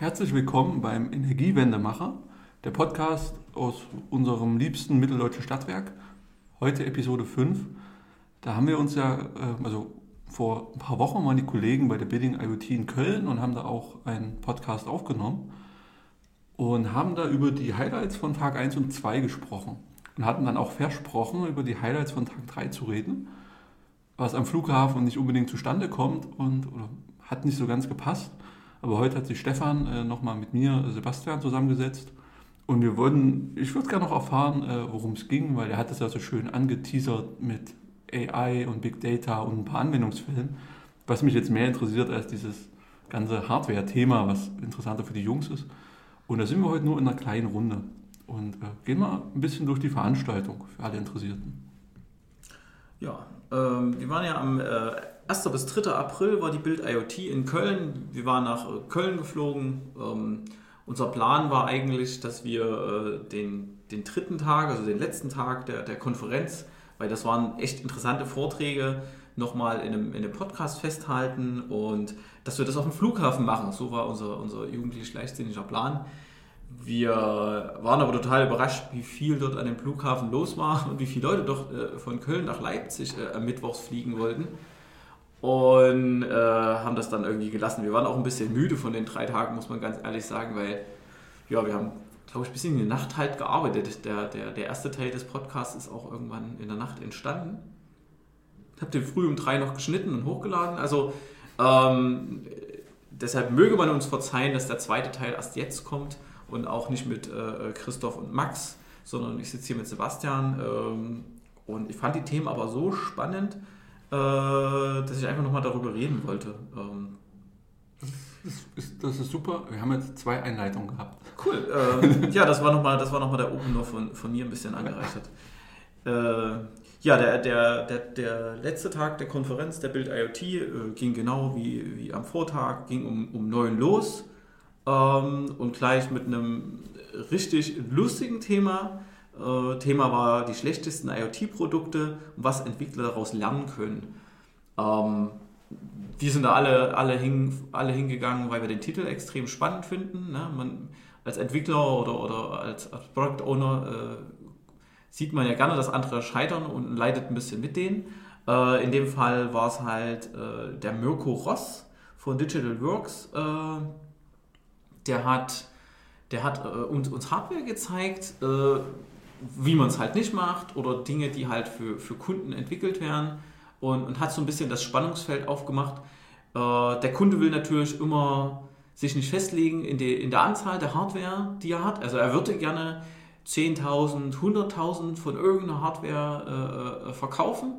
Herzlich willkommen beim Energiewendemacher, der Podcast aus unserem liebsten mitteldeutschen Stadtwerk. Heute Episode 5. Da haben wir uns ja, äh, also vor ein paar Wochen waren die Kollegen bei der Bidding IoT in Köln und haben da auch einen Podcast aufgenommen und haben da über die Highlights von Tag 1 und 2 gesprochen und hatten dann auch versprochen, über die Highlights von Tag 3 zu reden, was am Flughafen nicht unbedingt zustande kommt und hat nicht so ganz gepasst. Aber heute hat sich Stefan äh, nochmal mit mir, äh, Sebastian, zusammengesetzt. Und wir würden, ich würde gerne noch erfahren, äh, worum es ging, weil er hat es ja so schön angeteasert mit AI und Big Data und ein paar Anwendungsfällen. Was mich jetzt mehr interessiert als dieses ganze Hardware-Thema, was interessanter für die Jungs ist. Und da sind wir heute nur in einer kleinen Runde und äh, gehen mal ein bisschen durch die Veranstaltung für alle Interessierten. Ja, ähm, wir waren ja am äh, 1. bis 3. April war die Bild IoT in Köln. Wir waren nach äh, Köln geflogen. Ähm, unser Plan war eigentlich, dass wir äh, den, den dritten Tag, also den letzten Tag der, der Konferenz, weil das waren echt interessante Vorträge, nochmal in einem, in einem Podcast festhalten und dass wir das auf dem Flughafen machen. So war unser, unser jugendlich leichtsinniger Plan. Wir waren aber total überrascht, wie viel dort an dem Flughafen los war und wie viele Leute doch äh, von Köln nach Leipzig äh, am Mittwochs fliegen wollten und äh, haben das dann irgendwie gelassen. Wir waren auch ein bisschen müde von den drei Tagen, muss man ganz ehrlich sagen, weil ja, wir haben, glaube ich, ein bisschen in der Nacht halt gearbeitet. Der, der, der erste Teil des Podcasts ist auch irgendwann in der Nacht entstanden. Ich habe den früh um drei noch geschnitten und hochgeladen. Also ähm, deshalb möge man uns verzeihen, dass der zweite Teil erst jetzt kommt und auch nicht mit äh, Christoph und Max, sondern ich sitze hier mit Sebastian. Ähm, und ich fand die Themen aber so spannend, äh, dass ich einfach nochmal darüber reden wollte. Ähm, das ist, das ist, super. Wir haben jetzt zwei Einleitungen gehabt. Cool. Äh, ja, das war nochmal noch, der Opener von, von mir ein bisschen angereichert. Äh, ja, der, der, der, der letzte Tag der Konferenz der Bild IoT äh, ging genau wie, wie am Vortag, ging um, um 9 los ähm, und gleich mit einem richtig lustigen Thema. Äh, Thema war die schlechtesten IoT-Produkte und was Entwickler daraus lernen können. Ähm, wir sind da alle, alle, hin, alle hingegangen, weil wir den Titel extrem spannend finden. Ne? Man, als Entwickler oder, oder als, als Product Owner äh, sieht man ja gerne, dass andere scheitern und leidet ein bisschen mit denen. Äh, in dem Fall war es halt äh, der Mirko Ross von Digital Works. Der hat, der hat äh, uns, uns Hardware gezeigt, äh, wie man es halt nicht macht oder Dinge, die halt für, für Kunden entwickelt werden und, und hat so ein bisschen das Spannungsfeld aufgemacht. Äh, der Kunde will natürlich immer sich nicht festlegen in, die, in der Anzahl der Hardware, die er hat. Also er würde gerne 10.000, 100.000 von irgendeiner Hardware äh, äh, verkaufen.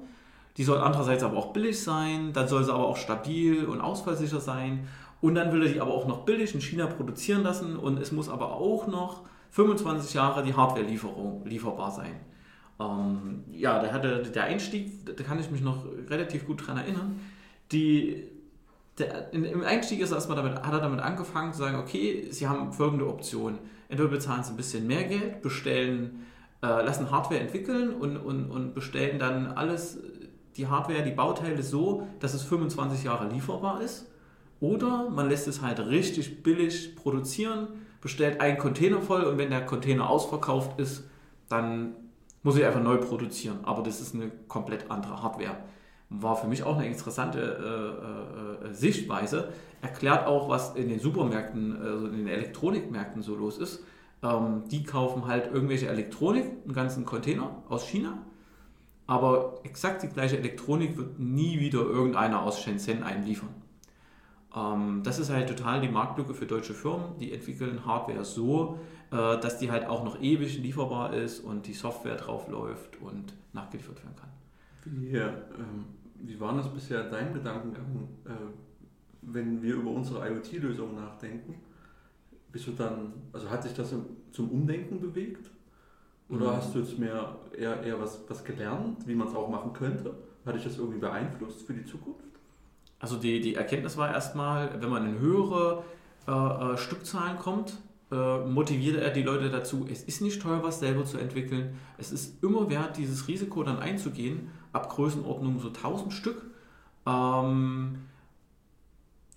Die soll andererseits aber auch billig sein, dann soll sie aber auch stabil und ausfallsicher sein. Und dann will er die aber auch noch billig in China produzieren lassen und es muss aber auch noch 25 Jahre die Hardware lieferbar sein. Ähm, ja, da hatte der Einstieg, da kann ich mich noch relativ gut dran erinnern. Die, der, Im Einstieg ist er erstmal damit, hat er damit angefangen zu sagen, okay, Sie haben folgende Option. Entweder bezahlen Sie ein bisschen mehr Geld, bestellen, äh, lassen Hardware entwickeln und, und, und bestellen dann alles, die Hardware, die Bauteile so, dass es 25 Jahre lieferbar ist. Oder man lässt es halt richtig billig produzieren, bestellt einen Container voll und wenn der Container ausverkauft ist, dann muss ich einfach neu produzieren. Aber das ist eine komplett andere Hardware. War für mich auch eine interessante äh, äh, äh, Sichtweise. Erklärt auch, was in den Supermärkten, also in den Elektronikmärkten so los ist. Ähm, die kaufen halt irgendwelche Elektronik, einen ganzen Container aus China. Aber exakt die gleiche Elektronik wird nie wieder irgendeiner aus Shenzhen einliefern. Ähm, das ist halt total die Marktlücke für deutsche Firmen. Die entwickeln Hardware so, äh, dass die halt auch noch ewig lieferbar ist und die Software drauf läuft und nachgeliefert werden kann. Wie, ähm, wie war das bisher dein Gedankengang, äh, wenn wir über unsere IoT-Lösung nachdenken? Bist du dann, also hat sich das zum Umdenken bewegt? Oder mhm. hast du jetzt mehr eher, eher was, was gelernt, wie man es auch machen könnte? Hat dich das irgendwie beeinflusst für die Zukunft? Also die, die Erkenntnis war erstmal, wenn man in höhere äh, äh, Stückzahlen kommt, äh, motiviert er die Leute dazu, es ist nicht teuer, was selber zu entwickeln. Es ist immer wert, dieses Risiko dann einzugehen, ab Größenordnung so 1000 Stück. Ähm,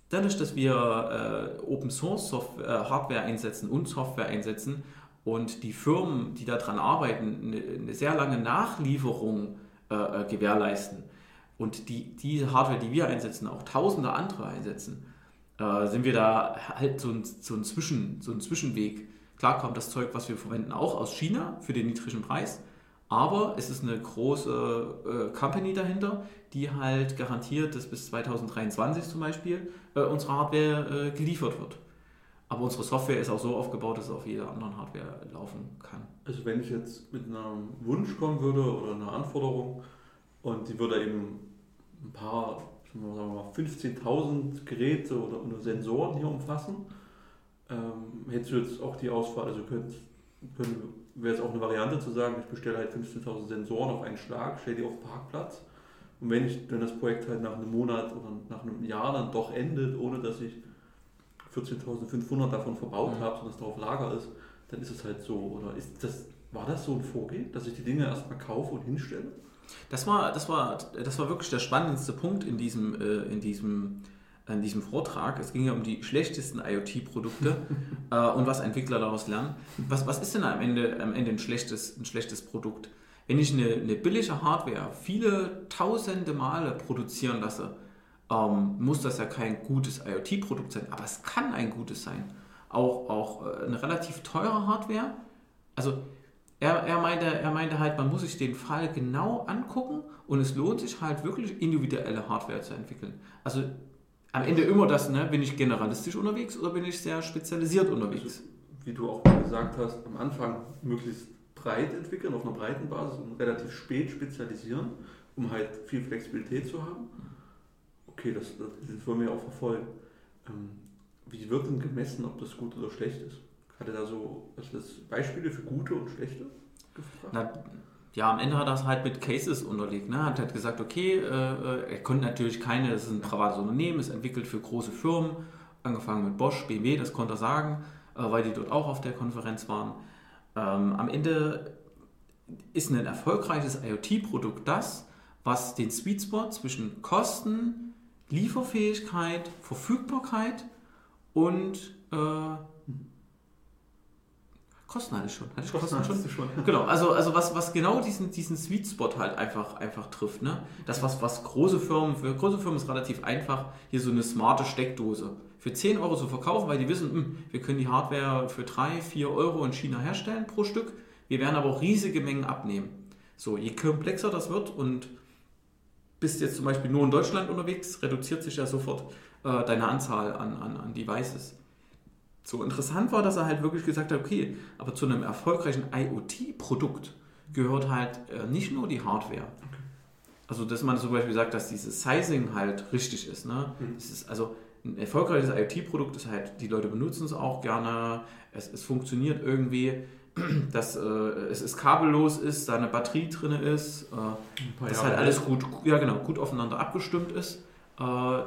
dadurch, dass wir äh, Open Source Software, äh, Hardware einsetzen und Software einsetzen und die Firmen, die daran arbeiten, eine, eine sehr lange Nachlieferung äh, äh, gewährleisten und die, die Hardware, die wir einsetzen, auch tausende andere einsetzen, äh, sind wir da halt so ein, so, ein Zwischen, so ein Zwischenweg. Klar kommt das Zeug, was wir verwenden, auch aus China für den niedrigen Preis, aber es ist eine große äh, Company dahinter, die halt garantiert, dass bis 2023 zum Beispiel äh, unsere Hardware äh, geliefert wird. Aber unsere Software ist auch so aufgebaut, dass es auf jeder anderen Hardware laufen kann. Also wenn ich jetzt mit einem Wunsch kommen würde oder einer Anforderung und die würde eben ein paar, sagen wir mal, 15.000 Geräte oder, oder, Sensoren hier umfassen, ähm, hättest du jetzt auch die Auswahl, also könnt, wäre es auch eine Variante zu sagen, ich bestelle halt 15.000 Sensoren auf einen Schlag, stelle die auf den Parkplatz und wenn, ich, wenn das Projekt halt nach einem Monat oder nach einem Jahr dann doch endet, ohne dass ich 14.500 davon verbaut mhm. habe, sondern es darauf Lager ist, dann ist es halt so. Oder ist das, war das so ein Vorgehen, dass ich die Dinge erstmal kaufe und hinstelle? Das war, das war, das war wirklich der spannendste Punkt in diesem, äh, in diesem, in diesem Vortrag. Es ging ja um die schlechtesten IoT-Produkte äh, und was Entwickler daraus lernen. Was, was ist denn am Ende, am Ende ein, schlechtes, ein schlechtes Produkt? Wenn ich eine, eine billige Hardware viele tausende Male produzieren lasse, ähm, muss das ja kein gutes IoT-Produkt sein, aber es kann ein gutes sein. Auch, auch äh, eine relativ teure Hardware. Also er, er, meinte, er meinte halt, man muss sich den Fall genau angucken und es lohnt sich halt wirklich individuelle Hardware zu entwickeln. Also am Ende immer das, ne? bin ich generalistisch unterwegs oder bin ich sehr spezialisiert unterwegs? Also, wie du auch gesagt hast, am Anfang möglichst breit entwickeln, auf einer breiten Basis und relativ spät spezialisieren, um halt viel Flexibilität zu haben okay, das, das wollen wir auch verfolgen. Ähm, wie wird denn gemessen, ob das gut oder schlecht ist? Hat er da so das Beispiele für gute und schlechte gefragt? Na, ja, am Ende hat er es halt mit Cases unterlegt. Ne? Hat halt gesagt, okay, äh, äh er konnte natürlich keine, das ist ein privates Unternehmen, ist entwickelt für große Firmen, angefangen mit Bosch, BMW, das konnte er sagen, äh, weil die dort auch auf der Konferenz waren. Ähm, am Ende ist ein erfolgreiches IoT-Produkt das, was den Sweet Spot zwischen Kosten, Lieferfähigkeit, Verfügbarkeit und äh, Kosten hatte ich schon. Hatte ich Kosten, Kosten schon? schon? Genau, also, also was, was genau diesen, diesen Sweet Spot halt einfach, einfach trifft. Ne? Das, was, was große Firmen, für große Firmen ist relativ einfach, hier so eine smarte Steckdose für 10 Euro zu verkaufen, weil die wissen, mh, hm, wir können die Hardware für 3, 4 Euro in China herstellen pro Stück. Wir werden aber auch riesige Mengen abnehmen. So, je komplexer das wird und bist jetzt zum Beispiel nur in Deutschland unterwegs, reduziert sich ja sofort äh, deine Anzahl an, an, an Devices. So interessant war, dass er halt wirklich gesagt hat, okay, aber zu einem erfolgreichen IoT-Produkt gehört halt äh, nicht nur die Hardware. Okay. Also, dass man zum Beispiel sagt, dass dieses Sizing halt richtig ist. Ne? Mhm. Ist also ein erfolgreiches IoT-Produkt ist halt, die Leute benutzen es auch gerne, es, es funktioniert irgendwie dass äh, es ist kabellos ist, da eine Batterie drin ist, äh, dass halt alles gut, ja genau, gut aufeinander abgestimmt ist. Äh,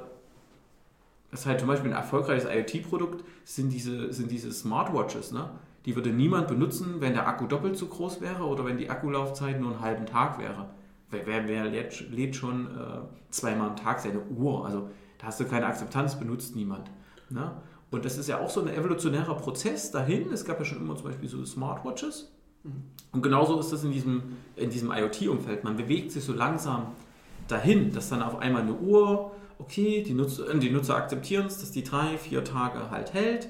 das ist halt zum Beispiel ein erfolgreiches IoT-Produkt, sind diese, sind diese Smartwatches. Ne? Die würde niemand benutzen, wenn der Akku doppelt so groß wäre oder wenn die Akkulaufzeit nur einen halben Tag wäre. Wer, wer lädt, lädt schon äh, zweimal am Tag seine Uhr? Also da hast du keine Akzeptanz, benutzt niemand. Ne? Und das ist ja auch so ein evolutionärer Prozess dahin. Es gab ja schon immer zum Beispiel so Smartwatches. Und genauso ist das in diesem, in diesem IoT-Umfeld. Man bewegt sich so langsam dahin, dass dann auf einmal eine Uhr, okay, die Nutzer, die Nutzer akzeptieren es, dass die drei, vier Tage halt hält.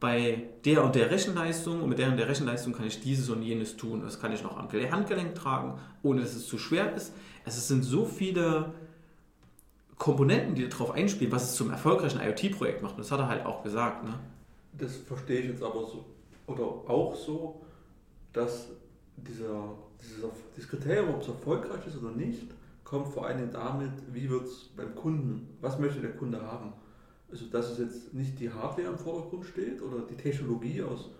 Bei der und der Rechenleistung und mit der und der Rechenleistung kann ich dieses und jenes tun. Das kann ich noch am Handgelenk tragen, ohne dass es zu schwer ist. Es sind so viele Komponenten, die darauf einspielen, was es zum erfolgreichen IoT-Projekt macht. Und das hat er halt auch gesagt. Ne? Das verstehe ich jetzt aber so, oder auch so, dass dieser, dieser, dieses Kriterium, ob es erfolgreich ist oder nicht, kommt vor allem damit, wie wird es beim Kunden, was möchte der Kunde haben. Also dass es jetzt nicht die Hardware im Vordergrund steht oder die Technologie aus,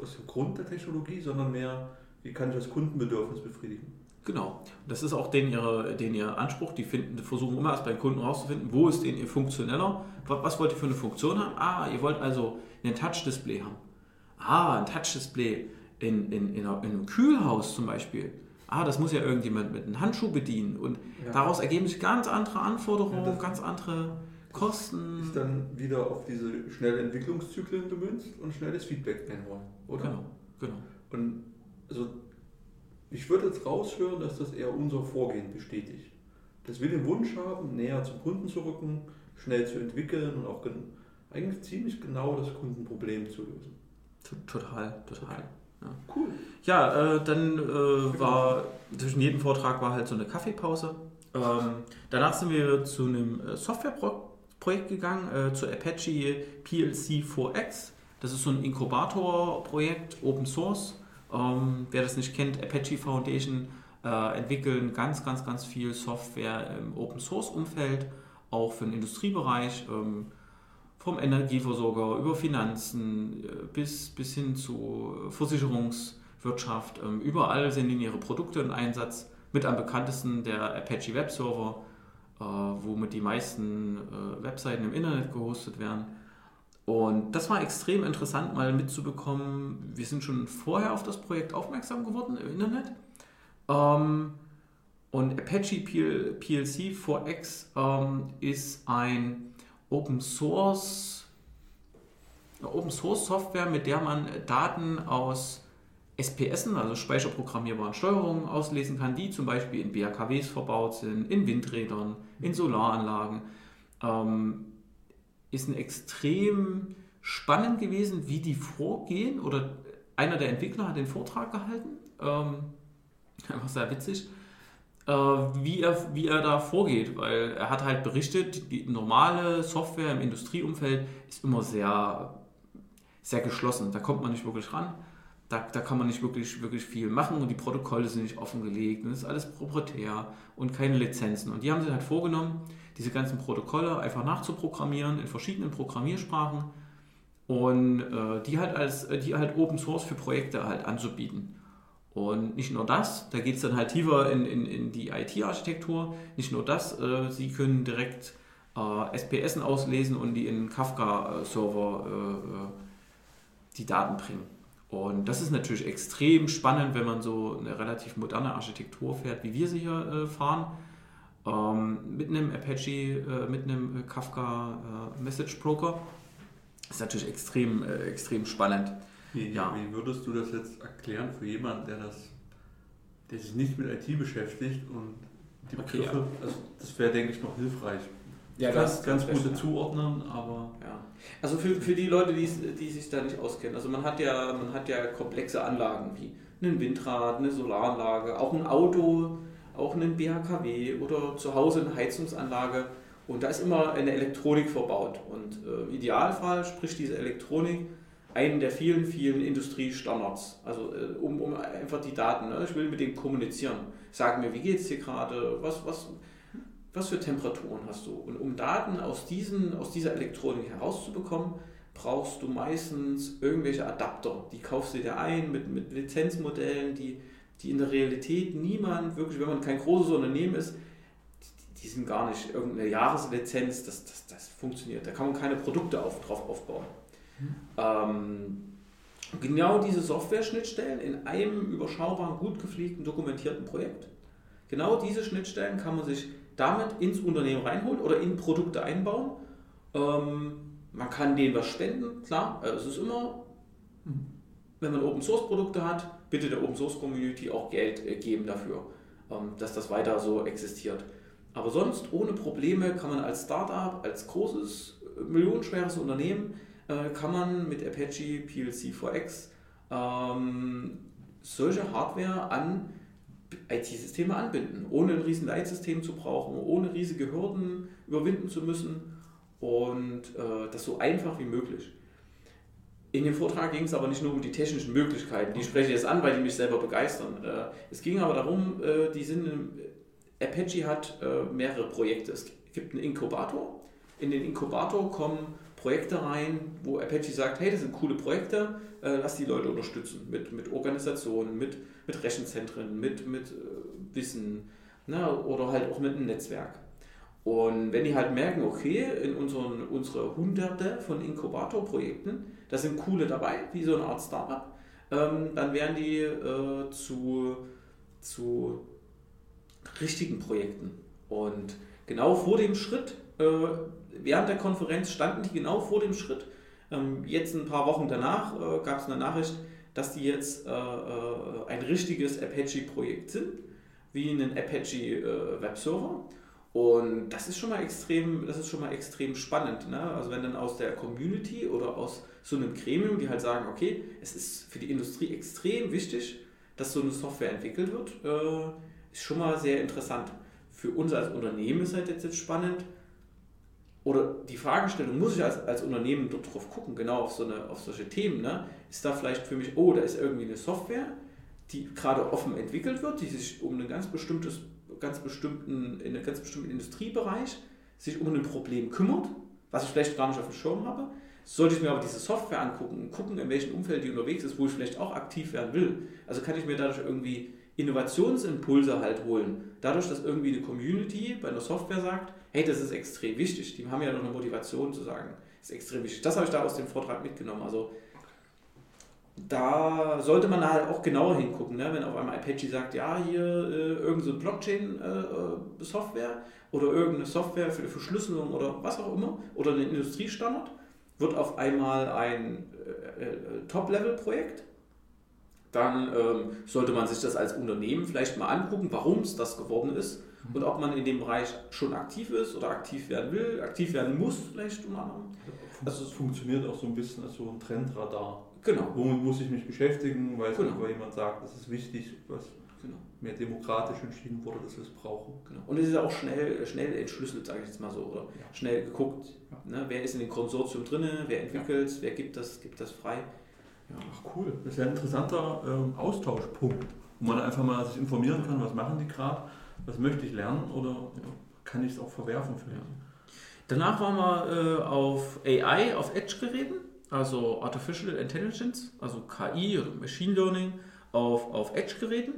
aus dem Grund der Technologie, sondern mehr, wie kann ich das Kundenbedürfnis befriedigen. Genau. Das ist auch den ihr, den ihr Anspruch. Die finden, versuchen immer erst beim Kunden herauszufinden, wo ist den ihr funktioneller. Was wollt ihr für eine Funktion haben? Ah, ihr wollt also ein Touch-Display haben. Ah, ein Touch-Display in, in, in, einem Kühlhaus zum Beispiel. Ah, das muss ja irgendjemand mit einem Handschuh bedienen. Und ja. daraus ergeben sich ganz andere Anforderungen, ja, ganz andere Kosten. Ist dann wieder auf diese schnellen Entwicklungszyklen gemünzt und schnelles Feedback einholen, oder? Genau, genau. Und also ich würde jetzt raushören, dass das eher unser Vorgehen bestätigt. Dass wir den Wunsch haben, näher zum Kunden zu rücken, schnell zu entwickeln und auch eigentlich ziemlich genau das Kundenproblem zu lösen. Total, total. Okay. Ja. Cool. Ja, äh, dann äh, war zwischen jedem Vortrag war halt so eine Kaffeepause. Ähm, danach sind wir zu einem äh, Softwareprojekt gegangen, äh, zu Apache PLC 4X. Das ist so ein Inkubatorprojekt, Open Source. Ähm, wer das nicht kennt, Apache Foundation äh, entwickeln ganz, ganz, ganz viel Software im Open Source Umfeld, auch für den Industriebereich. Ähm, vom Energieversorger über Finanzen äh, bis, bis hin zu Versicherungswirtschaft. Ähm, überall sind ihre Produkte im Einsatz. Mit am bekanntesten der Apache Web Server, äh, womit die meisten äh, Webseiten im Internet gehostet werden. Und das war extrem interessant, mal mitzubekommen. Wir sind schon vorher auf das Projekt aufmerksam geworden im Internet. Ähm, und Apache PLC 4X ähm, ist ein Open Source, Open Source Software, mit der man Daten aus SPSen, also speicherprogrammierbaren Steuerungen, auslesen kann, die zum Beispiel in BHKWs verbaut sind, in Windrädern, in Solaranlagen. Ähm, ist ein extrem spannend gewesen, wie die vorgehen. Oder einer der Entwickler hat den Vortrag gehalten. Ähm, einfach sehr witzig. Äh, wie, er, wie er da vorgeht, weil er hat halt berichtet, die normale Software im Industrieumfeld ist immer sehr, sehr geschlossen. Da kommt man nicht wirklich ran. Da, da kann man nicht wirklich, wirklich viel machen und die Protokolle sind nicht offengelegt und es ist alles proprietär und keine Lizenzen. Und die haben sich halt vorgenommen, diese ganzen Protokolle einfach nachzuprogrammieren in verschiedenen Programmiersprachen und äh, die halt als die halt Open Source für Projekte halt anzubieten. Und nicht nur das, da geht es dann halt tiefer in, in, in die IT-Architektur. Nicht nur das, äh, Sie können direkt äh, SPS auslesen und die in Kafka-Server äh, äh, die Daten bringen. Und das ist natürlich extrem spannend, wenn man so eine relativ moderne Architektur fährt, wie wir sie hier äh, fahren. Ähm, mit einem Apache, äh, mit einem Kafka Message Broker. Das ist natürlich extrem, extrem spannend. Wie, ja. wie würdest du das jetzt erklären für jemanden, der das, der sich nicht mit IT beschäftigt und die Begriffe, okay, ja. also das wäre, denke ich, noch hilfreich. Ja, ganz, ganz gute zuordnen, aber. Ja. Also für, für die Leute, die, die sich da nicht auskennen, also man hat ja, man hat ja komplexe Anlagen wie ein Windrad, eine Solaranlage, auch ein Auto, auch einen BHKW oder zu Hause eine Heizungsanlage. Und da ist immer eine Elektronik verbaut. Und äh, im Idealfall spricht diese Elektronik einen der vielen, vielen Industriestandards. Also äh, um, um einfach die Daten, ne? ich will mit denen kommunizieren. Sag mir, wie geht es dir gerade, was, was, was für Temperaturen hast du? Und um Daten aus, diesen, aus dieser Elektronik herauszubekommen, brauchst du meistens irgendwelche Adapter. Die kaufst du dir ein mit, mit Lizenzmodellen, die, die in der Realität niemand wirklich, wenn man kein großes Unternehmen ist, die, die sind gar nicht irgendeine Jahreslizenz, das, das, das funktioniert. Da kann man keine Produkte auf, drauf aufbauen. Ähm, genau diese Software-Schnittstellen in einem überschaubaren, gut gepflegten, dokumentierten Projekt. Genau diese Schnittstellen kann man sich damit ins Unternehmen reinholen oder in Produkte einbauen. Ähm, man kann denen was spenden, klar. Also es ist immer, wenn man Open Source Produkte hat, bitte der Open Source Community auch Geld äh, geben dafür, ähm, dass das weiter so existiert. Aber sonst ohne Probleme kann man als Startup, als großes, äh, millionenschweres Unternehmen äh, kann man mit Apache PLC 4X ähm, solche Hardware an IT-Systeme anbinden, ohne ein riesen Leitsystem zu brauchen, ohne riesige Hürden überwinden zu müssen und äh, das so einfach wie möglich. In dem Vortrag ging es aber nicht nur um die technischen Möglichkeiten, die spreche ich jetzt an, weil die mich selber begeistern. Äh, es ging aber darum, äh, die sind, Apache hat äh, mehrere Projekte. Es gibt einen Inkubator. In den Inkubator kommen Projekte rein, wo Apache sagt, hey, das sind coole Projekte, äh, lass die Leute unterstützen mit, mit Organisationen, mit, mit Rechenzentren, mit, mit äh, Wissen ne, oder halt auch mit einem Netzwerk. Und wenn die halt merken, okay, in unseren unsere hunderte von Inkubatorprojekten, da sind coole dabei, wie so eine Art Startup, ähm, dann werden die äh, zu, zu richtigen Projekten. Und genau vor dem Schritt, während der Konferenz standen die genau vor dem Schritt. Ähm, jetzt ein paar Wochen danach äh, gab es eine Nachricht, dass die jetzt äh, äh, ein richtiges Apache-Projekt sind, wie einen Apache äh, Webserver. Und das ist schon mal extrem, das ist schon mal extrem spannend. Ne? Also wenn dann aus der Community oder aus so einem Gremium, die halt sagen, okay, es ist für die Industrie extrem wichtig, dass so eine Software entwickelt wird, äh, ist schon mal sehr interessant. Für uns als Unternehmen ist halt jetzt, jetzt spannend, oder die Fragestellung, muss ich als, als Unternehmen dort drauf gucken, genau auf, so eine, auf solche Themen, ne? ist da vielleicht für mich, oh, da ist irgendwie eine Software, die gerade offen entwickelt wird, die sich um einen ganz bestimmtes, ganz bestimmten, in einem ganz bestimmten Industriebereich sich um ein Problem kümmert, was ich vielleicht gar nicht auf dem Schirm habe. Sollte ich mir aber diese Software angucken und gucken, in welchem Umfeld die unterwegs ist, wo ich vielleicht auch aktiv werden will. Also kann ich mir dadurch irgendwie Innovationsimpulse halt holen. Dadurch, dass irgendwie eine Community bei einer Software sagt, hey, das ist extrem wichtig. Die haben ja noch eine Motivation zu sagen, das ist extrem wichtig. Das habe ich da aus dem Vortrag mitgenommen. Also da sollte man halt auch genauer hingucken, ne? wenn auf einmal Apache sagt, ja, hier äh, irgendeine so Blockchain-Software äh, oder irgendeine Software für Verschlüsselung oder was auch immer oder ein Industriestandard, wird auf einmal ein äh, äh Top-Level-Projekt dann ähm, sollte man sich das als Unternehmen vielleicht mal angucken, warum es das geworden ist und ob man in dem Bereich schon aktiv ist oder aktiv werden will, aktiv werden muss vielleicht unter anderem. Also es funktioniert auch so ein bisschen als so ein Trendradar. Genau. Womit muss ich mich beschäftigen, weil genau. jemand sagt, das ist wichtig, was genau. mehr demokratisch entschieden wurde, dass wir es brauchen. Genau. Und es ist auch schnell, schnell entschlüsselt, sage ich jetzt mal so, oder ja. schnell geguckt, ja. ne, wer ist in dem Konsortium drin, wer entwickelt es, ja. wer gibt das, gibt das frei. Ja, ach cool. Das ist ja ein interessanter ähm, Austauschpunkt, wo man einfach mal sich informieren kann, was machen die gerade, was möchte ich lernen oder ja, kann ich es auch verwerfen für mich. Danach waren wir äh, auf AI, auf Edge-Geräten, also Artificial Intelligence, also KI oder Machine Learning auf, auf Edge-Geräten.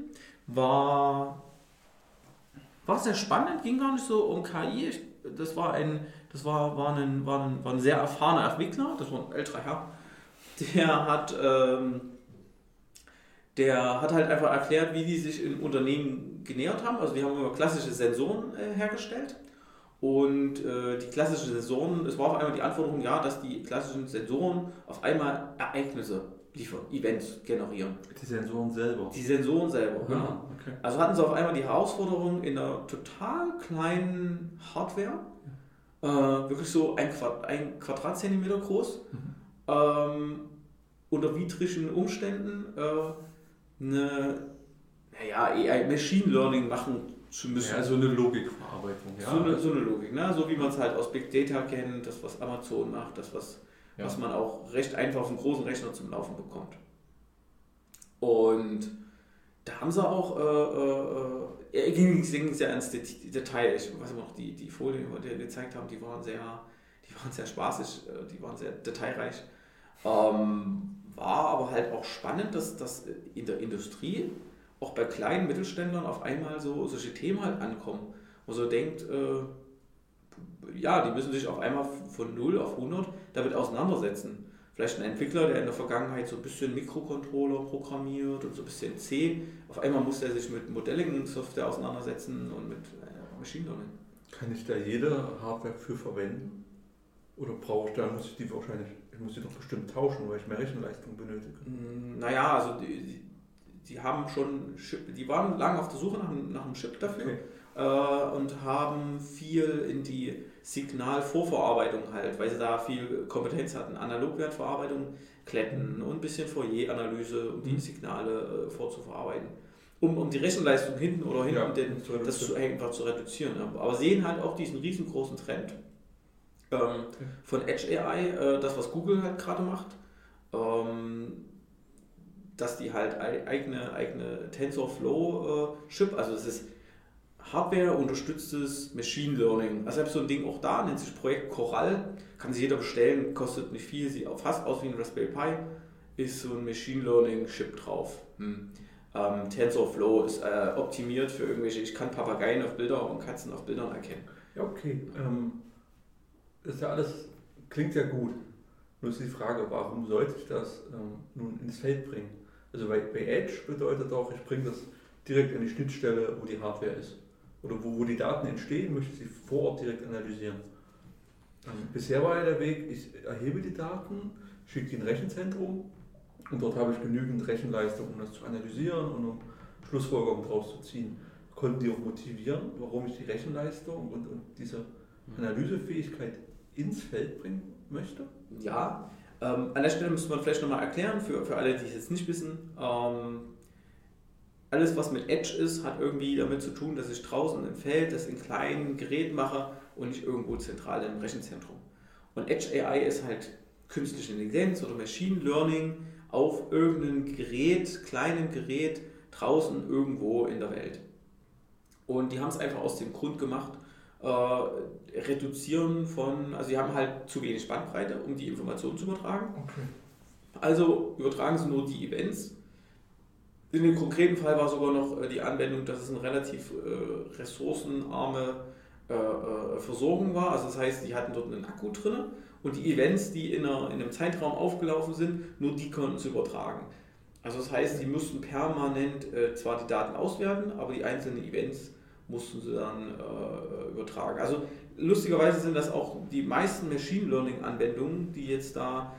War, war sehr spannend, ging gar nicht so um KI. Ich, das war ein, das war, war, ein, war, ein, war ein sehr erfahrener Entwickler, das war ein älterer Herr, der hat, ähm, der hat halt einfach erklärt, wie die sich im Unternehmen genähert haben. Also die haben immer klassische Sensoren äh, hergestellt. Und äh, die klassischen Sensoren, es war auf einmal die Anforderung, ja, dass die klassischen Sensoren auf einmal Ereignisse liefern, Events generieren. Die Sensoren selber? Die Sensoren selber, Aha, genau. Okay. Also hatten sie auf einmal die Herausforderung in einer total kleinen Hardware, äh, wirklich so ein, Quadrat, ein Quadratzentimeter groß, mhm ähm, unter widrigen Umständen äh, eine, naja, AI Machine Learning machen zu müssen. Ja, so eine Logikverarbeitung. Ja. So, eine, so eine Logik, ne? so wie man es halt aus Big Data kennt, das was Amazon macht, das was, ja. was man auch recht einfach auf einem großen Rechner zum Laufen bekommt. Und da haben sie auch, äh, äh, ging es sehr ins Detail. Ich weiß noch, die, die Folien, die wir gezeigt haben, die waren sehr, die waren sehr spaßig, äh, die waren sehr detailreich. Ähm, war aber halt auch spannend, dass, dass in der Industrie auch bei kleinen Mittelständlern auf einmal so solche Themen halt ankommen, wo so denkt, äh, ja, die müssen sich auf einmal von 0 auf 100 damit auseinandersetzen. Vielleicht ein Entwickler, der in der Vergangenheit so ein bisschen Mikrocontroller programmiert und so ein bisschen C, auf einmal muss er sich mit Modelling-Software auseinandersetzen und mit äh, Machine Learning. Kann ich da jede Hardware für verwenden? Oder brauche ich da, muss ich die wahrscheinlich ich muss sie doch bestimmt tauschen, weil ich mehr Rechenleistung benötige. Mm, naja, also die, die, die haben schon, die waren lange auf der Suche nach, nach einem Chip dafür okay. äh, und haben viel in die Signalvorverarbeitung halt, weil sie da viel Kompetenz hatten. Analogwertverarbeitung, Kletten und ein bisschen Fourier-Analyse, um die mhm. Signale äh, vorzuverarbeiten. Um, um die Rechenleistung hinten oder hinten ja, den, das zu, einfach zu reduzieren. Aber sehen halt auch diesen riesengroßen Trend ähm, von Edge AI, äh, das was Google halt gerade macht, ähm, dass die halt eigene, eigene TensorFlow äh, Chip, also es ist Hardware unterstütztes Machine Learning. Also ich habe so ein Ding auch da, nennt sich Projekt Coral, kann sich jeder bestellen, kostet nicht viel, sieht auch fast aus wie ein Raspberry Pi, ist so ein Machine Learning Chip drauf. Hm. Ähm, TensorFlow ist äh, optimiert für irgendwelche, ich kann Papageien auf Bilder und Katzen auf Bildern erkennen. Ja, okay. Ähm, ist ja alles, klingt ja gut. Nur ist die Frage, warum sollte ich das ähm, nun ins Feld bringen? Also bei, bei Edge bedeutet auch, ich bringe das direkt an die Schnittstelle, wo die Hardware ist. Oder wo, wo die Daten entstehen, möchte ich sie vor Ort direkt analysieren. Ähm, bisher war ja der Weg, ich erhebe die Daten, schicke die in ein Rechenzentrum und dort habe ich genügend Rechenleistung, um das zu analysieren und um Schlussfolgerungen daraus zu ziehen. Konnten die auch motivieren, warum ich die Rechenleistung und, und diese mhm. Analysefähigkeit ins Feld bringen möchte? Ja, ähm, an der Stelle müsste man vielleicht nochmal erklären, für, für alle, die es jetzt nicht wissen, ähm, alles, was mit Edge ist, hat irgendwie damit zu tun, dass ich draußen im Feld das in kleinen Geräten mache und nicht irgendwo zentral im Rechenzentrum. Und Edge AI ist halt künstliche Intelligenz oder Machine Learning auf irgendeinem Gerät, kleinem Gerät, draußen irgendwo in der Welt. Und die haben es einfach aus dem Grund gemacht, äh, reduzieren von, also sie haben halt zu wenig Bandbreite, um die Informationen zu übertragen. Okay. Also übertragen sie nur die Events. In dem konkreten Fall war sogar noch äh, die Anwendung, dass es eine relativ äh, ressourcenarme äh, äh, Versorgung war. Also das heißt, die hatten dort einen Akku drin und die Events, die in, einer, in einem Zeitraum aufgelaufen sind, nur die konnten sie übertragen. Also das heißt, sie mussten permanent äh, zwar die Daten auswerten, aber die einzelnen Events mussten sie dann äh, übertragen. Also lustigerweise sind das auch die meisten Machine Learning Anwendungen, die jetzt da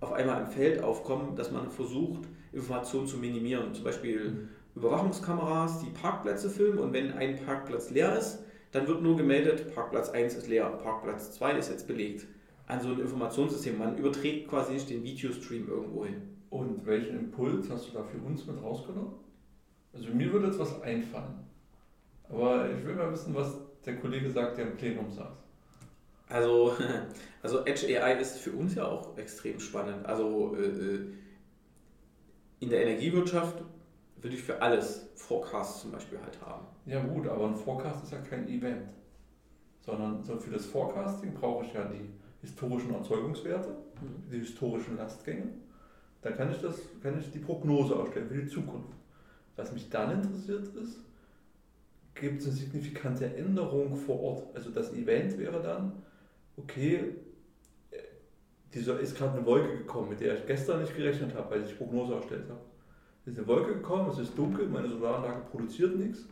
auf einmal im Feld aufkommen, dass man versucht, Informationen zu minimieren. Zum Beispiel mhm. Überwachungskameras, die Parkplätze filmen und wenn ein Parkplatz leer ist, dann wird nur gemeldet, Parkplatz 1 ist leer, Parkplatz 2 ist jetzt belegt. An so ein Informationssystem. Man überträgt quasi nicht den Videostream irgendwo hin. Und welchen Impuls hast du da für uns mit rausgenommen? Also mir würde jetzt was einfallen. Aber ich will mal wissen, was der Kollege sagt, der im Plenum saß. Also, also Edge AI ist für uns ja auch extrem spannend. Also äh, äh, in der Energiewirtschaft würde ich für alles Forecasts zum Beispiel halt haben. Ja gut, aber ein Forecast ist ja kein Event. Sondern so für das Forecasting brauche ich ja die historischen Erzeugungswerte, mhm. die historischen Lastgänge. Dann kann ich, das, kann ich die Prognose ausstellen für die Zukunft. Was mich dann interessiert ist, gibt es eine signifikante Änderung vor Ort. Also das Event wäre dann, okay, dieser ist gerade eine Wolke gekommen, mit der ich gestern nicht gerechnet habe, weil ich Prognose erstellt habe. Es ist eine Wolke gekommen, es ist dunkel, meine Solaranlage produziert nichts,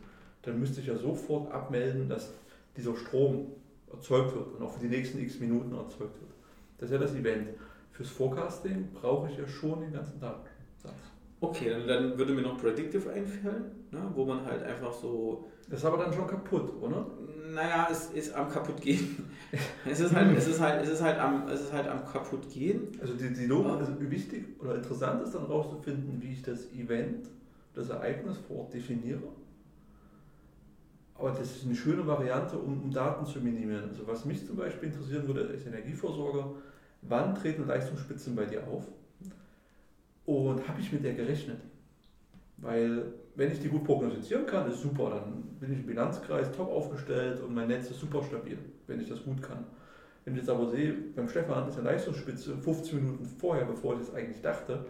dann müsste ich ja sofort abmelden, dass dieser Strom erzeugt wird und auch für die nächsten x Minuten erzeugt wird. Das ist ja das Event. Fürs Forecasting brauche ich ja schon den ganzen Datensatz. Okay, dann, dann würde mir noch Predictive einfallen, ne, wo man halt einfach so. Das ist aber dann schon kaputt, oder? Naja, es ist am kaputtgehen. es ist halt, es ist halt, es ist halt am, es ist halt am kaputtgehen. Also die, die Logik, also wichtig oder interessant ist dann rauszufinden, wie ich das Event, das Ereignis vor Ort definiere. Aber das ist eine schöne Variante, um, um Daten zu minimieren. Also was mich zum Beispiel interessieren würde, als Energieversorger, wann treten Leistungsspitzen bei dir auf? Und habe ich mit der gerechnet? Weil, wenn ich die gut prognostizieren kann, ist super, dann bin ich im Bilanzkreis top aufgestellt und mein Netz ist super stabil, wenn ich das gut kann. Wenn ich jetzt aber sehe, beim Stefan ist eine Leistungsspitze 15 Minuten vorher, bevor ich es eigentlich dachte,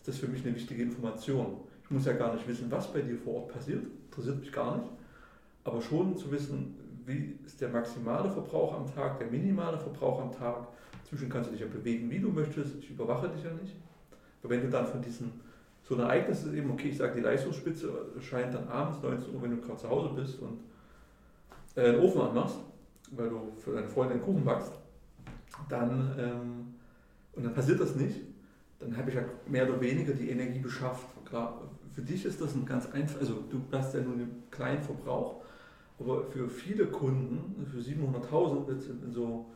ist das für mich eine wichtige Information. Ich muss ja gar nicht wissen, was bei dir vor Ort passiert, interessiert mich gar nicht, aber schon zu wissen, wie ist der maximale Verbrauch am Tag, der minimale Verbrauch am Tag. Zwischen kannst du dich ja bewegen, wie du möchtest, ich überwache dich ja nicht. Aber wenn du dann von diesen, so ein Ereignis ist eben, okay, ich sage, die Leistungsspitze scheint dann abends 19 Uhr, wenn du gerade zu Hause bist und äh, einen Ofen anmachst, weil du für deine Freundin einen Kuchen backst, dann, ähm, und dann passiert das nicht, dann habe ich ja mehr oder weniger die Energie beschafft. Für dich ist das ein ganz einfach, also du hast ja nur einen kleinen Verbrauch, aber für viele Kunden, für 700.000 in, in so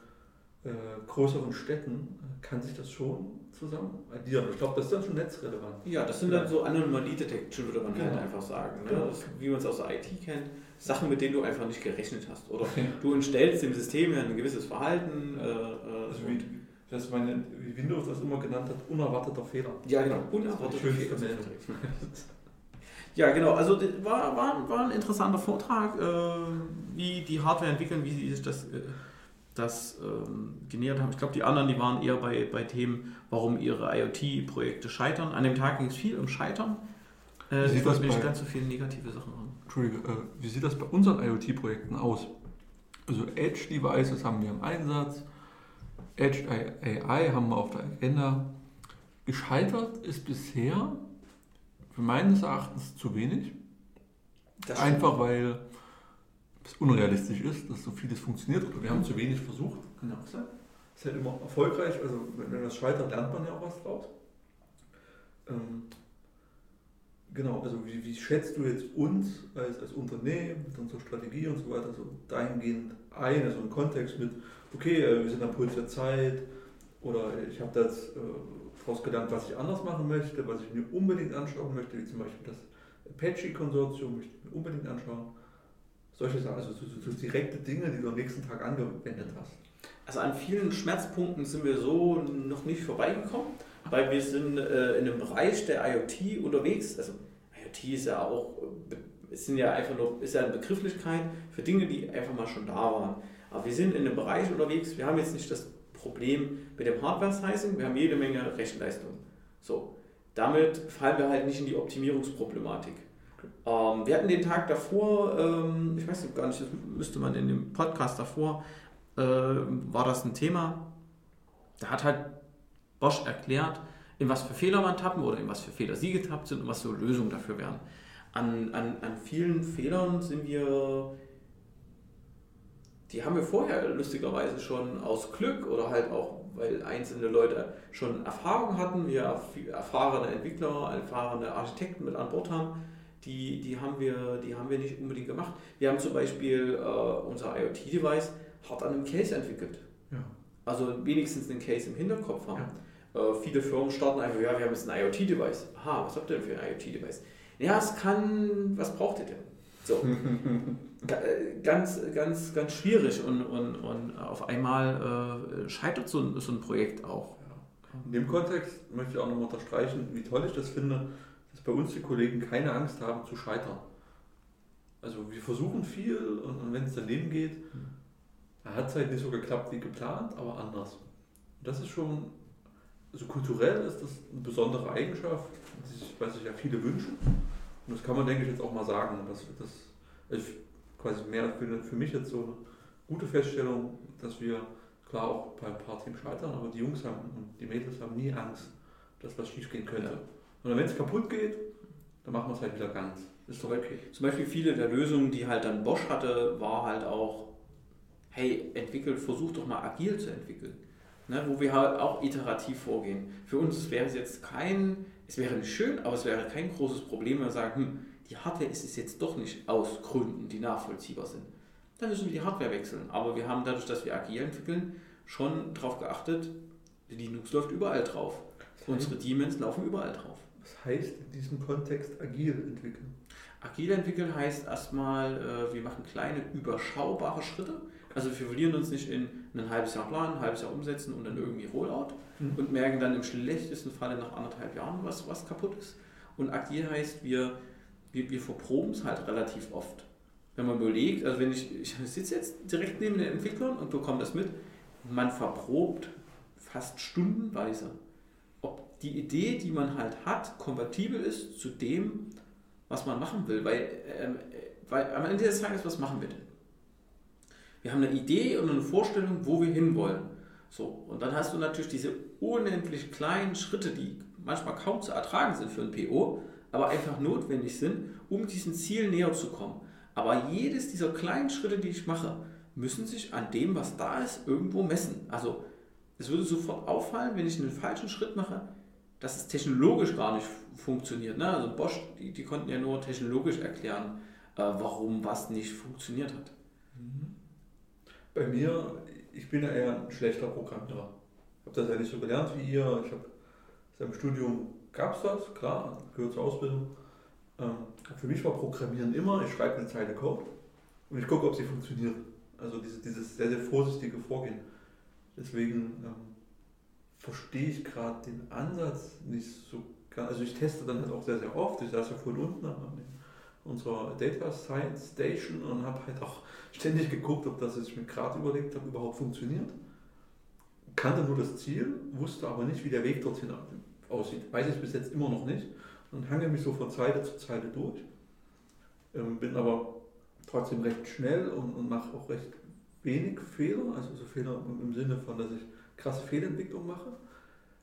äh, größeren Städten, äh, kann sich das schon zusammen addieren. Ich glaube, das ist dann schon netzrelevant. Ja, das sind dann so Anomalie-Detection, würde man halt genau. halt einfach sagen. Ne? Genau. Das, wie man es aus der IT kennt. Sachen, mit denen du einfach nicht gerechnet hast. Oder du entstellst dem System ja ein gewisses Verhalten. Äh, äh also wie, das meine, wie Windows das immer genannt hat, unerwarteter Fehler. Ja, genau, unerwarteter Fehler. Ja, genau. Also war, war, war ein interessanter Vortrag, äh, wie die Hardware entwickeln, wie sie sich das äh, das ähm, genähert haben. Ich glaube, die anderen, die waren eher bei, bei Themen, warum ihre IoT-Projekte scheitern. An dem Tag ging es viel um Scheitern. Äh, ich wollte nicht ganz so viele negative Sachen haben. Entschuldige, äh, wie sieht das bei unseren IoT-Projekten aus? Also Edge-Devices haben wir im Einsatz, Edge AI haben wir auf der Agenda. Gescheitert ist bisher für meines Erachtens zu wenig. Einfach weil es unrealistisch ist, dass so vieles funktioniert oder wir haben zu wenig versucht. Genau. ist halt immer erfolgreich. Also wenn, wenn das scheitert, lernt man ja auch was draus. Ähm, genau, also wie, wie schätzt du jetzt uns als, als Unternehmen mit unserer Strategie und so weiter so dahingehend ein, also im Kontext mit, okay, äh, wir sind am Puls der Zeit oder ich habe das äh, daraus gelernt, was ich anders machen möchte, was ich mir unbedingt anschauen möchte, wie zum Beispiel das Apache-Konsortium möchte ich mir unbedingt anschauen. Solche Sachen, also so, so, so direkte Dinge, die du am nächsten Tag angewendet hast. Also an vielen Schmerzpunkten sind wir so noch nicht vorbeigekommen, weil wir sind äh, in einem Bereich der IoT unterwegs. Also IoT ist ja auch, es sind ja einfach nur, ist ja eine Begrifflichkeit für Dinge, die einfach mal schon da waren. Aber wir sind in einem Bereich unterwegs, wir haben jetzt nicht das Problem mit dem Hardware-Sizing, wir haben jede Menge Rechenleistung. So, damit fallen wir halt nicht in die Optimierungsproblematik. Ähm, wir hatten den Tag davor, ähm, ich weiß gar nicht, das müsste man in dem Podcast davor, äh, war das ein Thema. Da hat halt Bosch erklärt, in was für Fehler man tappen oder in was für Fehler sie getappt sind und was so Lösungen dafür wären. An, an, an vielen Fehlern sind wir, die haben wir vorher lustigerweise schon aus Glück oder halt auch, weil einzelne Leute schon Erfahrung hatten, wir erfahrene Entwickler, erfahrene Architekten mit an Bord haben, die, die, haben wir, die haben wir nicht unbedingt gemacht. Wir haben zum Beispiel äh, unser IoT-Device hart an einem Case entwickelt. Ja. Also wenigstens einen Case im Hinterkopf haben. Ja. Äh, viele Firmen starten einfach, ja, wir haben jetzt ein IoT-Device. Aha, was habt ihr denn für ein IoT-Device? Ja, es kann, was braucht ihr denn? So. Äh, ganz, ganz, ganz schwierig und, und, und auf einmal äh, scheitert so ein, so ein Projekt auch. In dem Kontext möchte ich auch nochmal unterstreichen, wie toll ich das finde, bei uns die Kollegen keine Angst haben zu scheitern. Also wir versuchen viel und, und wenn es daneben geht, hat es halt nicht so geklappt wie geplant, aber anders. Das ist schon, also kulturell ist das eine besondere Eigenschaft, die sich, was sich ja viele wünschen. Und das kann man, denke ich, jetzt auch mal sagen. Das, das ist quasi mehr für, für mich jetzt so eine gute Feststellung, dass wir klar auch bei ein paar Teams scheitern, aber die Jungs haben und die Mädels haben nie Angst, dass was schief gehen könnte. Ja. Und wenn es kaputt geht, dann machen wir es halt wieder ganz. Ist doch okay. Zum Beispiel viele der Lösungen, die halt dann Bosch hatte, war halt auch, hey, entwickelt, versucht doch mal agil zu entwickeln. Ne, wo wir halt auch iterativ vorgehen. Für uns wäre es jetzt kein, es wäre nicht schön, aber es wäre kein großes Problem, wenn wir sagen, hm, die Hardware ist es jetzt doch nicht aus Gründen, die nachvollziehbar sind. Dann müssen wir die Hardware wechseln. Aber wir haben dadurch, dass wir agil entwickeln, schon darauf geachtet, Linux läuft überall drauf. Unsere Daemons laufen überall drauf. Was heißt in diesem Kontext agil entwickeln? Agil entwickeln heißt erstmal, äh, wir machen kleine, überschaubare Schritte. Also wir verlieren uns nicht in ein halbes Jahr planen, ein halbes Jahr umsetzen und dann irgendwie Rollout mhm. und merken dann im schlechtesten Falle nach anderthalb Jahren, was, was kaputt ist. Und agil heißt, wir, wir, wir verproben es halt relativ oft. Wenn man überlegt, also wenn ich, ich sitze jetzt direkt neben den Entwicklern und bekomme das mit, man verprobt fast stundenweise die Idee, die man halt hat, kompatibel ist zu dem, was man machen will. Weil, ähm, weil am Ende des Tages, was machen wir denn? Wir haben eine Idee und eine Vorstellung, wo wir hinwollen. So, und dann hast du natürlich diese unendlich kleinen Schritte, die manchmal kaum zu ertragen sind für ein PO, aber einfach notwendig sind, um diesem Ziel näher zu kommen. Aber jedes dieser kleinen Schritte, die ich mache, müssen sich an dem, was da ist, irgendwo messen. Also es würde sofort auffallen, wenn ich einen falschen Schritt mache, dass es technologisch gar nicht funktioniert. Ne? Also Bosch, die, die konnten ja nur technologisch erklären, äh, warum was nicht funktioniert hat. Bei mir, ich bin ja eher ein schlechter Programmierer. Ich habe das ja nicht so gelernt wie ihr. Ich habe im Studium gab es das, klar, gehört zur Ausbildung. Ähm, für mich war Programmieren immer, ich schreibe eine Zeile Code und ich gucke, ob sie funktioniert. Also dieses, dieses sehr, sehr vorsichtige Vorgehen. Deswegen ähm, verstehe ich gerade den Ansatz nicht so ganz. Also ich teste dann halt auch sehr, sehr oft. Ich saß ja vorhin unten an unserer Data Science Station und habe halt auch ständig geguckt, ob das, was ich mir gerade überlegt habe, überhaupt funktioniert. Kannte nur das Ziel, wusste aber nicht, wie der Weg dorthin aussieht. Weiß ich bis jetzt immer noch nicht und hange mich so von Zeile zu Zeile durch. Ähm, bin aber trotzdem recht schnell und, und mache auch recht wenig Fehler, also so Fehler im Sinne von, dass ich krasse Fehlentwicklung mache.